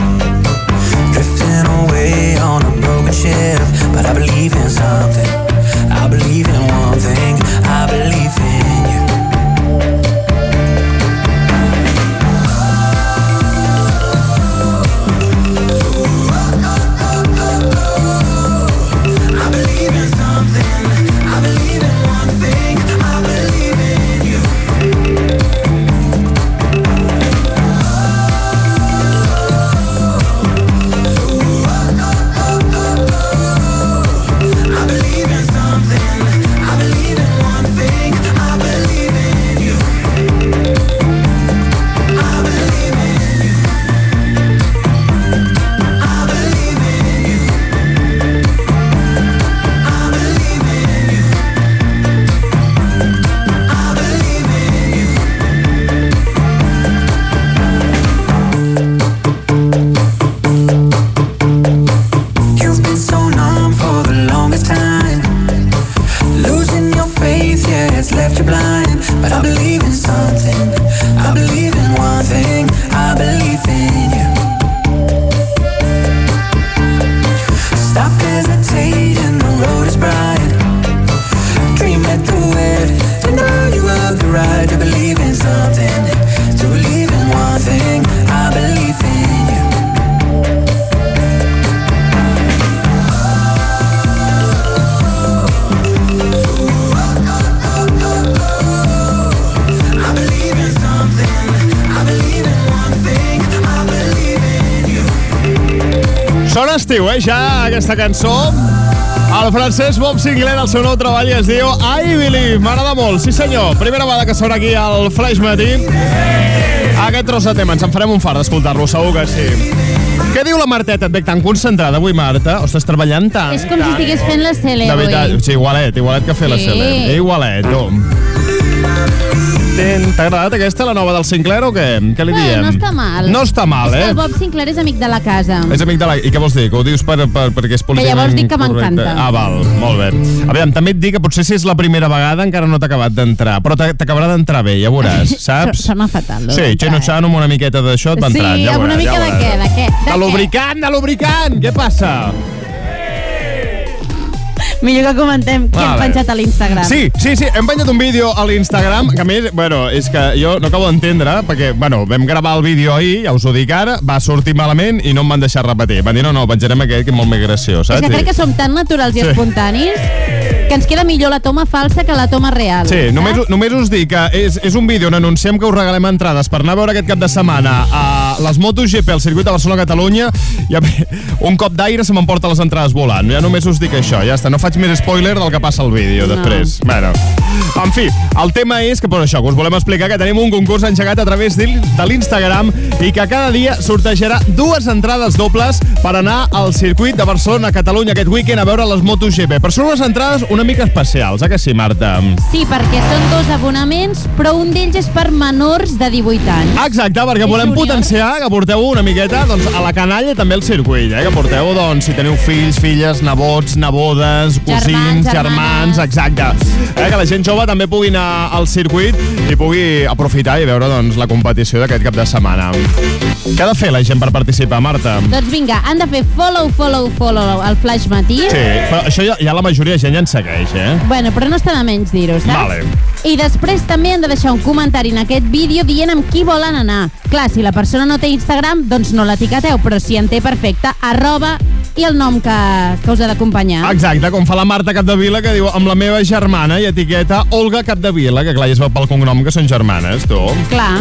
drifting away on a broken ship. But I believe in something, I believe in one thing, I believe in. but I believe in something. Estiu, eh, ja, aquesta cançó. El francès Bob Sinclair, el seu nou treball, es diu I Believe. M'agrada molt, sí senyor. Primera vegada que sona aquí al Flash Matí. Aquest tros de tema, ens en farem un fart d'escoltar-lo, segur que sí. Què diu la Marteta? Et veig tan concentrada avui, Marta. O estàs treballant tant. És com si tant. estigués fent la cele De veritat, avui. sí, igualet, igualet que fer la Sí. Cele. Igualet, tu. Ten- T'ha agradat aquesta, la nova del Sinclair, o què? Què li Bueno, diem? no està mal. No està mal, és que eh? el Bob Sinclair és amic de la casa. És amic de la... I què vols dir? Que ho dius per, per, perquè és políticament llavors dic que m'encanta. Ah, val, molt bé. Aviam, també et dic que potser si és la primera vegada encara no t'ha acabat d'entrar, però t'acabarà d'entrar bé, ja veuràs, [laughs] saps? Sona fatal. Sí, d'entrar, Cheno Chan amb una miqueta d'això et va Sí, entrant, ja amb una veuràs, mica ja de veuràs. què, de què? De De què? lubricant, de lubricant! Què passa? Millor que comentem què hem Vale. penjat a l'Instagram. Sí, sí, sí, hem penjat un vídeo a l'Instagram, que a més, bueno, és que jo no acabo d'entendre, perquè, bueno, vam gravar el vídeo ahir, ja us ho dic ara, va sortir malament i no em van deixar repetir. Van dir, no, no, penjarem aquest, que és molt més graciós, És saps? que crec que som tan naturals i Sí. espontanis que ens queda millor la toma falsa que la toma real. Sí, només, només us dic que és, és un vídeo on anunciem que us regalem entrades per anar a veure aquest cap de setmana a les MotoGP al circuit de Barcelona-Catalunya i [laughs] un cop d'aire se m'emporta les entrades volant. Ja només us dic això, ja està. No faig més spoiler del que passa al vídeo No. després. Bueno, en fi, el tema és que per això que us volem explicar que tenim un concurs engegat a través de l'Instagram i que cada dia sortejarà dues entrades dobles per anar al circuit de Barcelona-Catalunya aquest weekend a veure les MotoGP. Però són unes entrades una mica especials, eh que sí, Marta? Sí, perquè són dos abonaments, però un d'ells és per menors de 18 anys. Exacte, perquè volem potenciar que porteu una miqueta doncs, a la canalla també al circuit, eh? que porteu, doncs, si teniu fills, filles, nebots, nebodes, cosins, Germans, germans, exacte. Eh? Que la gent jove també pugui anar al circuit i pugui aprofitar i veure doncs, la competició d'aquest cap de setmana. Què ha de fer la gent per participar, Marta? Doncs vinga, han de fer follow, follow, follow al Flash Matí. Sí, però això ja, ja la majoria de gent ja en segueix, eh? Bueno, però no està de menys dir-ho, saps? Vale. I després també han de deixar un comentari en aquest vídeo dient amb qui volen anar. Clar, si la persona no té Instagram, doncs no l'etiqueteu, però si en té perfecte, arroba i el nom que, que us ha d'acompanyar. Exacte, com fa la Marta Capdevila, que diu amb la meva germana i etiqueta Olga Capdevila, que clar, ja es veu pel cognom que són germanes, tu. Clar.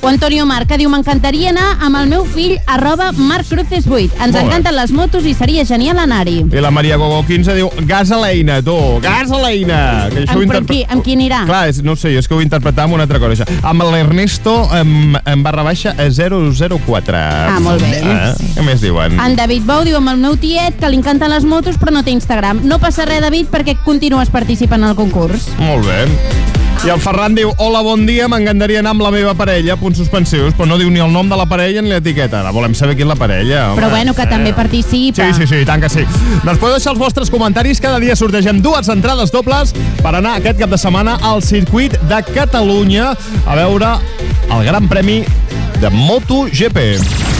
O Antonio Marc, que diu m'encantaria anar amb el meu fill arroba Marc Cruces 8. Ens Molt bé. encanten les motos i seria genial anar-hi. I la Maria Gogo 15 diu gasaleina, tu, gasaleina. Que això ho Amb, però interpre- amb, qui, amb qui anirà? Clar, és, no sé, és que ho interpretar amb una altra cosa. això. Amb l'Ernesto en, en barra baixa eh, 004. Ah, molt bé. Eh? Què més diuen? En David Bou diu amb el meu tiet que li encanten les motos però no té Instagram. No passa res, David, perquè continues participant al concurs. Molt bé. I el Ferran diu, hola, bon dia, m'encantaria anar amb la meva parella, punts suspensius, però no diu ni el nom de la parella ni l'etiqueta. Ara volem saber qui és la parella. Home. Però bueno, que també participa. Sí, sí, sí, tant que sí. Doncs podeu deixar els vostres comentaris. Cada dia sortegem dues entrades dobles per anar aquest cap de setmana al circuit de Catalunya a veure el Gran Premi de MotoGP.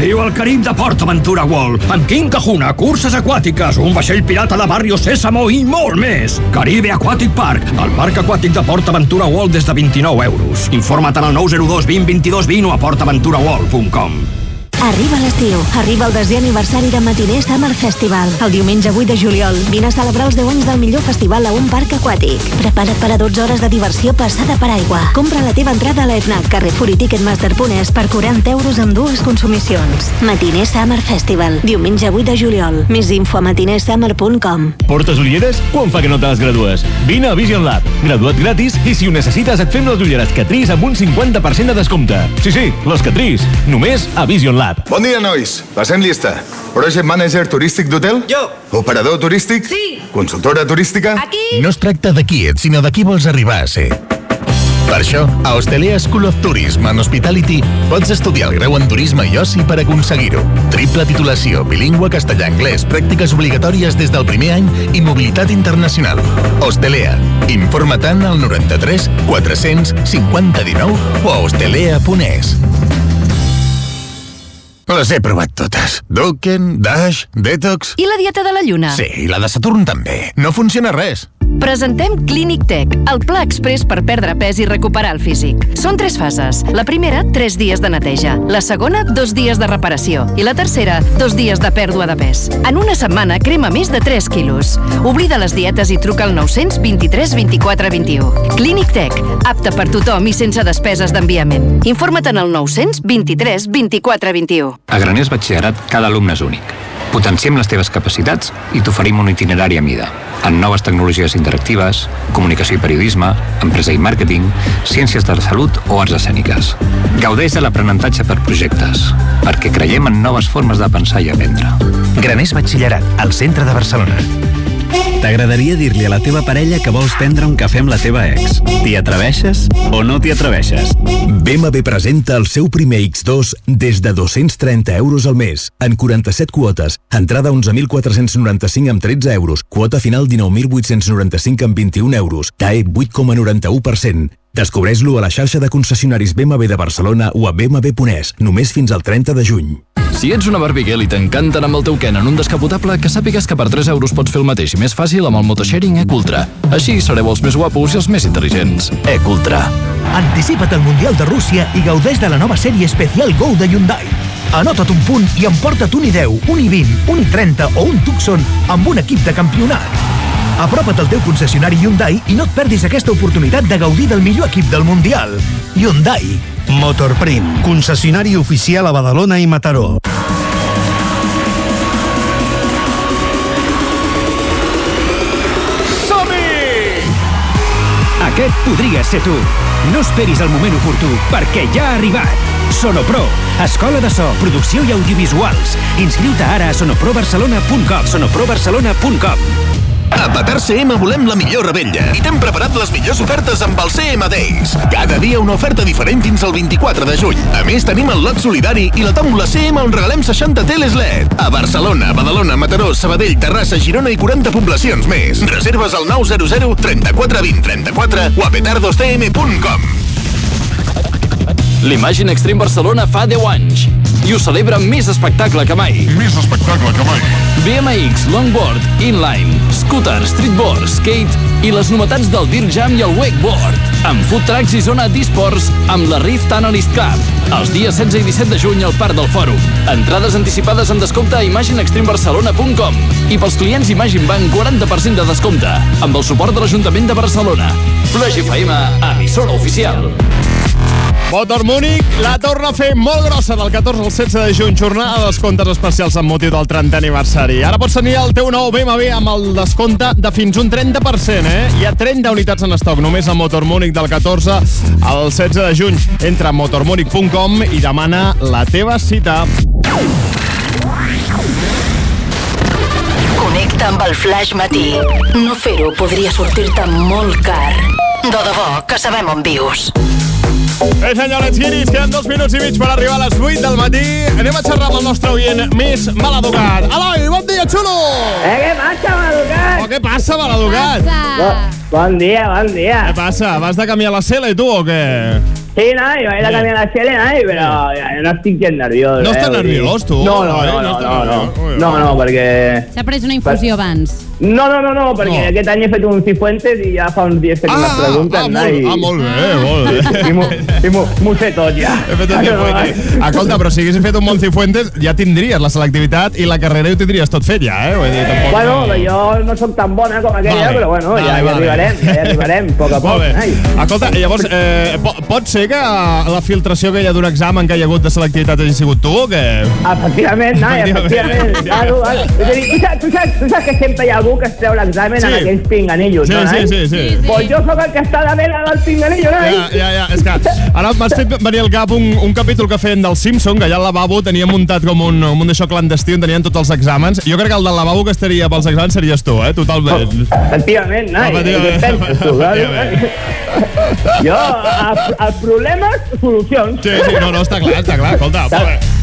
Viu al Carib de Port Aventura World, amb King Kahuna, curses aquàtiques, un vaixell pirata de Barrio Sésamo i molt més. Caribe Aquatic Park, el parc aquàtic de Port Aventura World des de 29 euros. Informa't al 902 20 22 20 o a portaventuraworld.com. Arriba l'estiu. Arriba el desè aniversari de Matiner Summer Festival. El diumenge 8 de juliol, vine a celebrar els 10 anys del millor festival a un parc aquàtic. Prepara't per a 12 hores de diversió passada per aigua. Compra la teva entrada a l'EFNAC, Carrefour i Ticketmaster.es per 40 euros amb dues consumicions. Matiner Summer Festival. Diumenge 8 de juliol. Més info a matinersummer.com. Portes ulleres? Quan fa que no te les gradues? Vine a Vision Lab. Graduat gratis i si ho necessites et fem les ulleres Catrice amb un 50% de descompte. Sí, sí, les Catrice. Només a Vision Lab. Bon dia, nois. Passem llista. Project Manager turístic d'hotel? Jo. Operador turístic? Sí. Consultora turística? Aquí. No es tracta de qui ets, sinó de qui vols arribar a ser. Per això, a Hostelea School of Tourism and Hospitality pots estudiar el grau en turisme i oci per aconseguir-ho. Triple titulació, bilingüe castellà-anglès, pràctiques obligatòries des del primer any i mobilitat internacional. Hostelea. Informa tant al 93 400 50 19 o a hostelea.es. Les he provat totes. Duken, Dash, Detox... I la dieta de la lluna? Sí, i la de Saturn també. No funciona res. Presentem Clínic Tech, el pla express per perdre pes i recuperar el físic. Són tres fases. La primera, tres dies de neteja. La segona, dos dies de reparació. I la tercera, dos dies de pèrdua de pes. En una setmana crema més de 3 quilos. Oblida les dietes i truca al 923 24 21. Clínic Tech, apte per tothom i sense despeses d'enviament. Informa't en el 923 24 21. A Graners Batxillerat, cada alumne és únic. Potenciem les teves capacitats i t'oferim un itinerari a mida, en noves tecnologies interactives, comunicació i periodisme, empresa i màrqueting, ciències de la salut o arts escèniques. Gaudeix de l'aprenentatge per projectes, perquè creiem en noves formes de pensar i aprendre. Graners Batxillerat, al centre de Barcelona. T'agradaria dir-li a la teva parella que vols prendre un cafè amb la teva ex. T'hi atreveixes o no t'hi atreveixes? BMW presenta el seu primer X2 des de 230 euros al mes, en 47 quotes, entrada 11.495 amb 13 euros, quota final 19.895 amb 21 euros, TAE 8,91%. Descobreix-lo a la xarxa de concessionaris BMW de Barcelona o a bmw.es, només fins al 30 de juny. Si ets una Barbie Girl i t'encanten amb el teu Ken en un descapotable, que sàpigues que per 3 euros pots fer el mateix i més fàcil amb el motosharing Ecultra. Així sereu els més guapos i els més intel·ligents. Ecultra. Anticipa't al Mundial de Rússia i gaudeix de la nova sèrie especial Go de Hyundai. Anota't un punt i emporta't un i10, un i20, un i30 o un Tucson amb un equip de campionat. Apropa't al teu concessionari Hyundai i no et perdis aquesta oportunitat de gaudir del millor equip del Mundial. Hyundai. Motorprim, concessionari oficial a Badalona i Mataró. Aquest podria ser tu. No esperis el moment oportú, perquè ja ha arribat. Sonopro, escola de so, producció i audiovisuals. Inscriu-te ara a sonoprobarcelona.com sonoprobarcelona.com A Patar CM volem la millor rebella i t'hem preparat les millors ofertes amb el CM Days. Cada dia una oferta diferent fins al 24 de juny. A més, tenim el lot solidari i la tòmbola CM on regalem 60 teles LED. A Barcelona, Badalona, Mataró, Sabadell, Terrassa, Girona i 40 poblacions més. Reserves al 900 34 20 34 o a petardoscm.com. L'Imagine Extreme Barcelona fa 10 anys i ho celebra més espectacle que mai. Més espectacle que mai. BMX, longboard, inline, scooter, streetboard, skate i les novetats del Dirt Jam i el wakeboard. Amb food trucks i zona d'esports amb la Rift Analyst Cup. Els dies 16 i 17 de juny al Parc del Fòrum. Entrades anticipades amb descompte a imagineextremebarcelona.com i pels clients Imagine Bank 40% de descompte amb el suport de l'Ajuntament de Barcelona. Flash FM, emissora oficial. Motor Múnich la torna a fer molt grossa del 14 al 16 de juny, jornada de descomptes especials amb motiu del 30 aniversari. Ara pots tenir el teu nou BMW amb el descompte de fins un 30%, eh? Hi ha 30 unitats en estoc, només a Motor Múnich del 14 al 16 de juny. Entra a motormunic.com i demana la teva cita. Connecta amb el Flash Matí. No fer-ho podria sortir-te molt car. De debò, que sabem on vius. Eh, senyor, let's guiris, queden dos minuts i mig per arribar a les 8 del matí. Anem a xerrar amb el nostre oient més maladucat. Eloi, bon dia, xulo! Eh, què passa, maladucat? Oh, què passa, maladucat? Bon, bon dia, bon dia. Què passa? Vas de canviar la cel·la, tu, o què? Sí, no, i vaig a canviar la tele, no, però ja, no estic gens nerviós. No eh, estàs vull dir- nerviós, tu? No, no, no, no no, no, no, no, no, perquè... S'ha pres una infusió abans. No, no, no, no, perquè No. aquest any he fet un Cifuentes i ja fa uns dies que tinc les preguntes, ah, no? molt, I... ah, molt bé, molt bé. I m'ho- I m'ho m'ho sé tot, ja. He fet un Cifuentes. [laughs] Escolta, però si haguessis fet un Moncifuentes, ja tindries la selectivitat i la carrera i ho tindries tot fet ja, eh? Vull dir, tampoc... Bueno, jo no sóc tan bona com aquella, Vale. però bueno, ja, Vale, ja vale. arribarem, ja hi arribarem, a poc a poc. Molt bé. Ai. Escolta, llavors, eh, po- pot ser que la filtració que hi ha d'un examen que hi ha hagut de selectivitat hagi sigut tu o què? Efectivament, no, efectivament. Claro, claro. És a dir, tu, saps, tu, saps, tu saps que sempre hi ha algú que es treu l'examen Sí. en aquells pinganillos, Sí, no? sí, sí, sí. Sí, sí. Pues jo sóc el que està darrere del pinganillo, no? Ja, ja, ja, és que ara m'has fet venir al cap un, un capítol que feien del Simpson, que allà al lavabo tenia muntat com un, un d'això clandestí on tenien tots els exàmens. Jo crec que el del lavabo que estaria pels exàmens series tu, eh? Totalment. Efectivament, Nai. Efectivament. Penses tu, claro? Jo, a, a problemes, solucions. Sí, sí, no, no, està clar, està clar. Escolta, molt bé.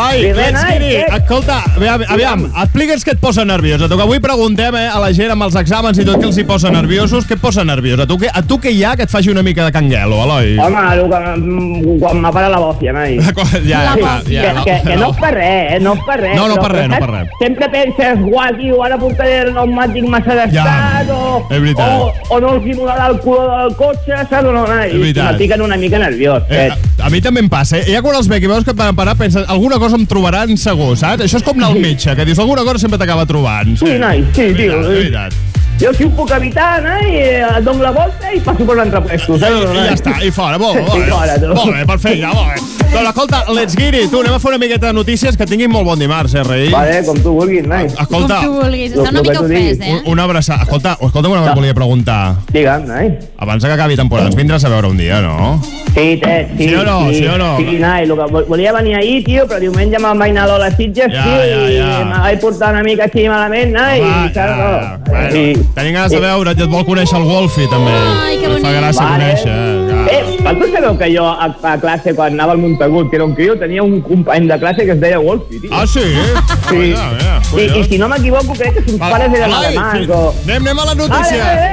Ai, It. què? Escolta, aviam, aviam explica'ns què et posa nerviós. A tu que avui preguntem eh, a la gent amb els exàmens i tot què els hi posa nerviosos, què et posa nerviós? A tu, què, a tu què hi ha que et faci una mica de canguelo, Eloi? Home, el que, quan me para la bòfia, noi. [laughs] Ja, Sí, ja, ja, que, no, que, que no no. és per res, eh? no és per res. No, no però per res, no per res. Sempre penses, guai, tio, ara portaré el pneumàtic massa gastat, o, és veritat. o, o no els simularà el color del cotxe, saps o no? I me fiquen una mica nerviós. Eh, a, a mi també em passa. Eh? Ja quan els veig i veus que et van parar, penses, alguna cosa em trobaran segur, saps? Això és com anar al metge, que dius, alguna cosa sempre t'acaba trobant. Sí, noi, sí, tio. veritat, és veritat. Jo si ho puc evitar, no? I eh, dono la volta i passo per l'altre puesto, saps? I, I ja està, i fora, molt, bé, molt I bé. fora, tu. Molt bé, perfecte, molt bé. Doncs escolta, let's get it. Tu, anem a fer una miqueta de notícies, que tinguin molt bon dimarts, eh, rei? Vale, com tu vulguis, noi. Escolta, Com tu vulguis, està una mica ofès, eh? un- una abraçada. Escolta, escolta una cosa que volia preguntar. Digue'm, noi. Abans que acabi temporada, ens vindràs a veure un dia, no? Sí, Ted, sí. Sí o no, sí o no? Sí, noi, lo que vol- volia venir ahir, tio, però diumenge me'n vaig anar a l'Ola Sitges, Ja, tio, ja, ja. i me vaig portar una mica així malament, noi, Home, i ja, no? Bueno, I- tenim ganes de veure't i et vol conèixer el Wolfi, també. Ai, que Li fa bonic. gràcia Vale. conèixer. Ja. Eh, vosaltres sabeu que jo a, a classe, quan anava al Montagut, que era un criu, tenia un company de classe que es deia Wolfi, tio. Ah, sí? Sí. Mira, mira, I, I si no m'equivoco, crec que sus pares eren alemans o... Anem, anem a les Vale, notícies. vale,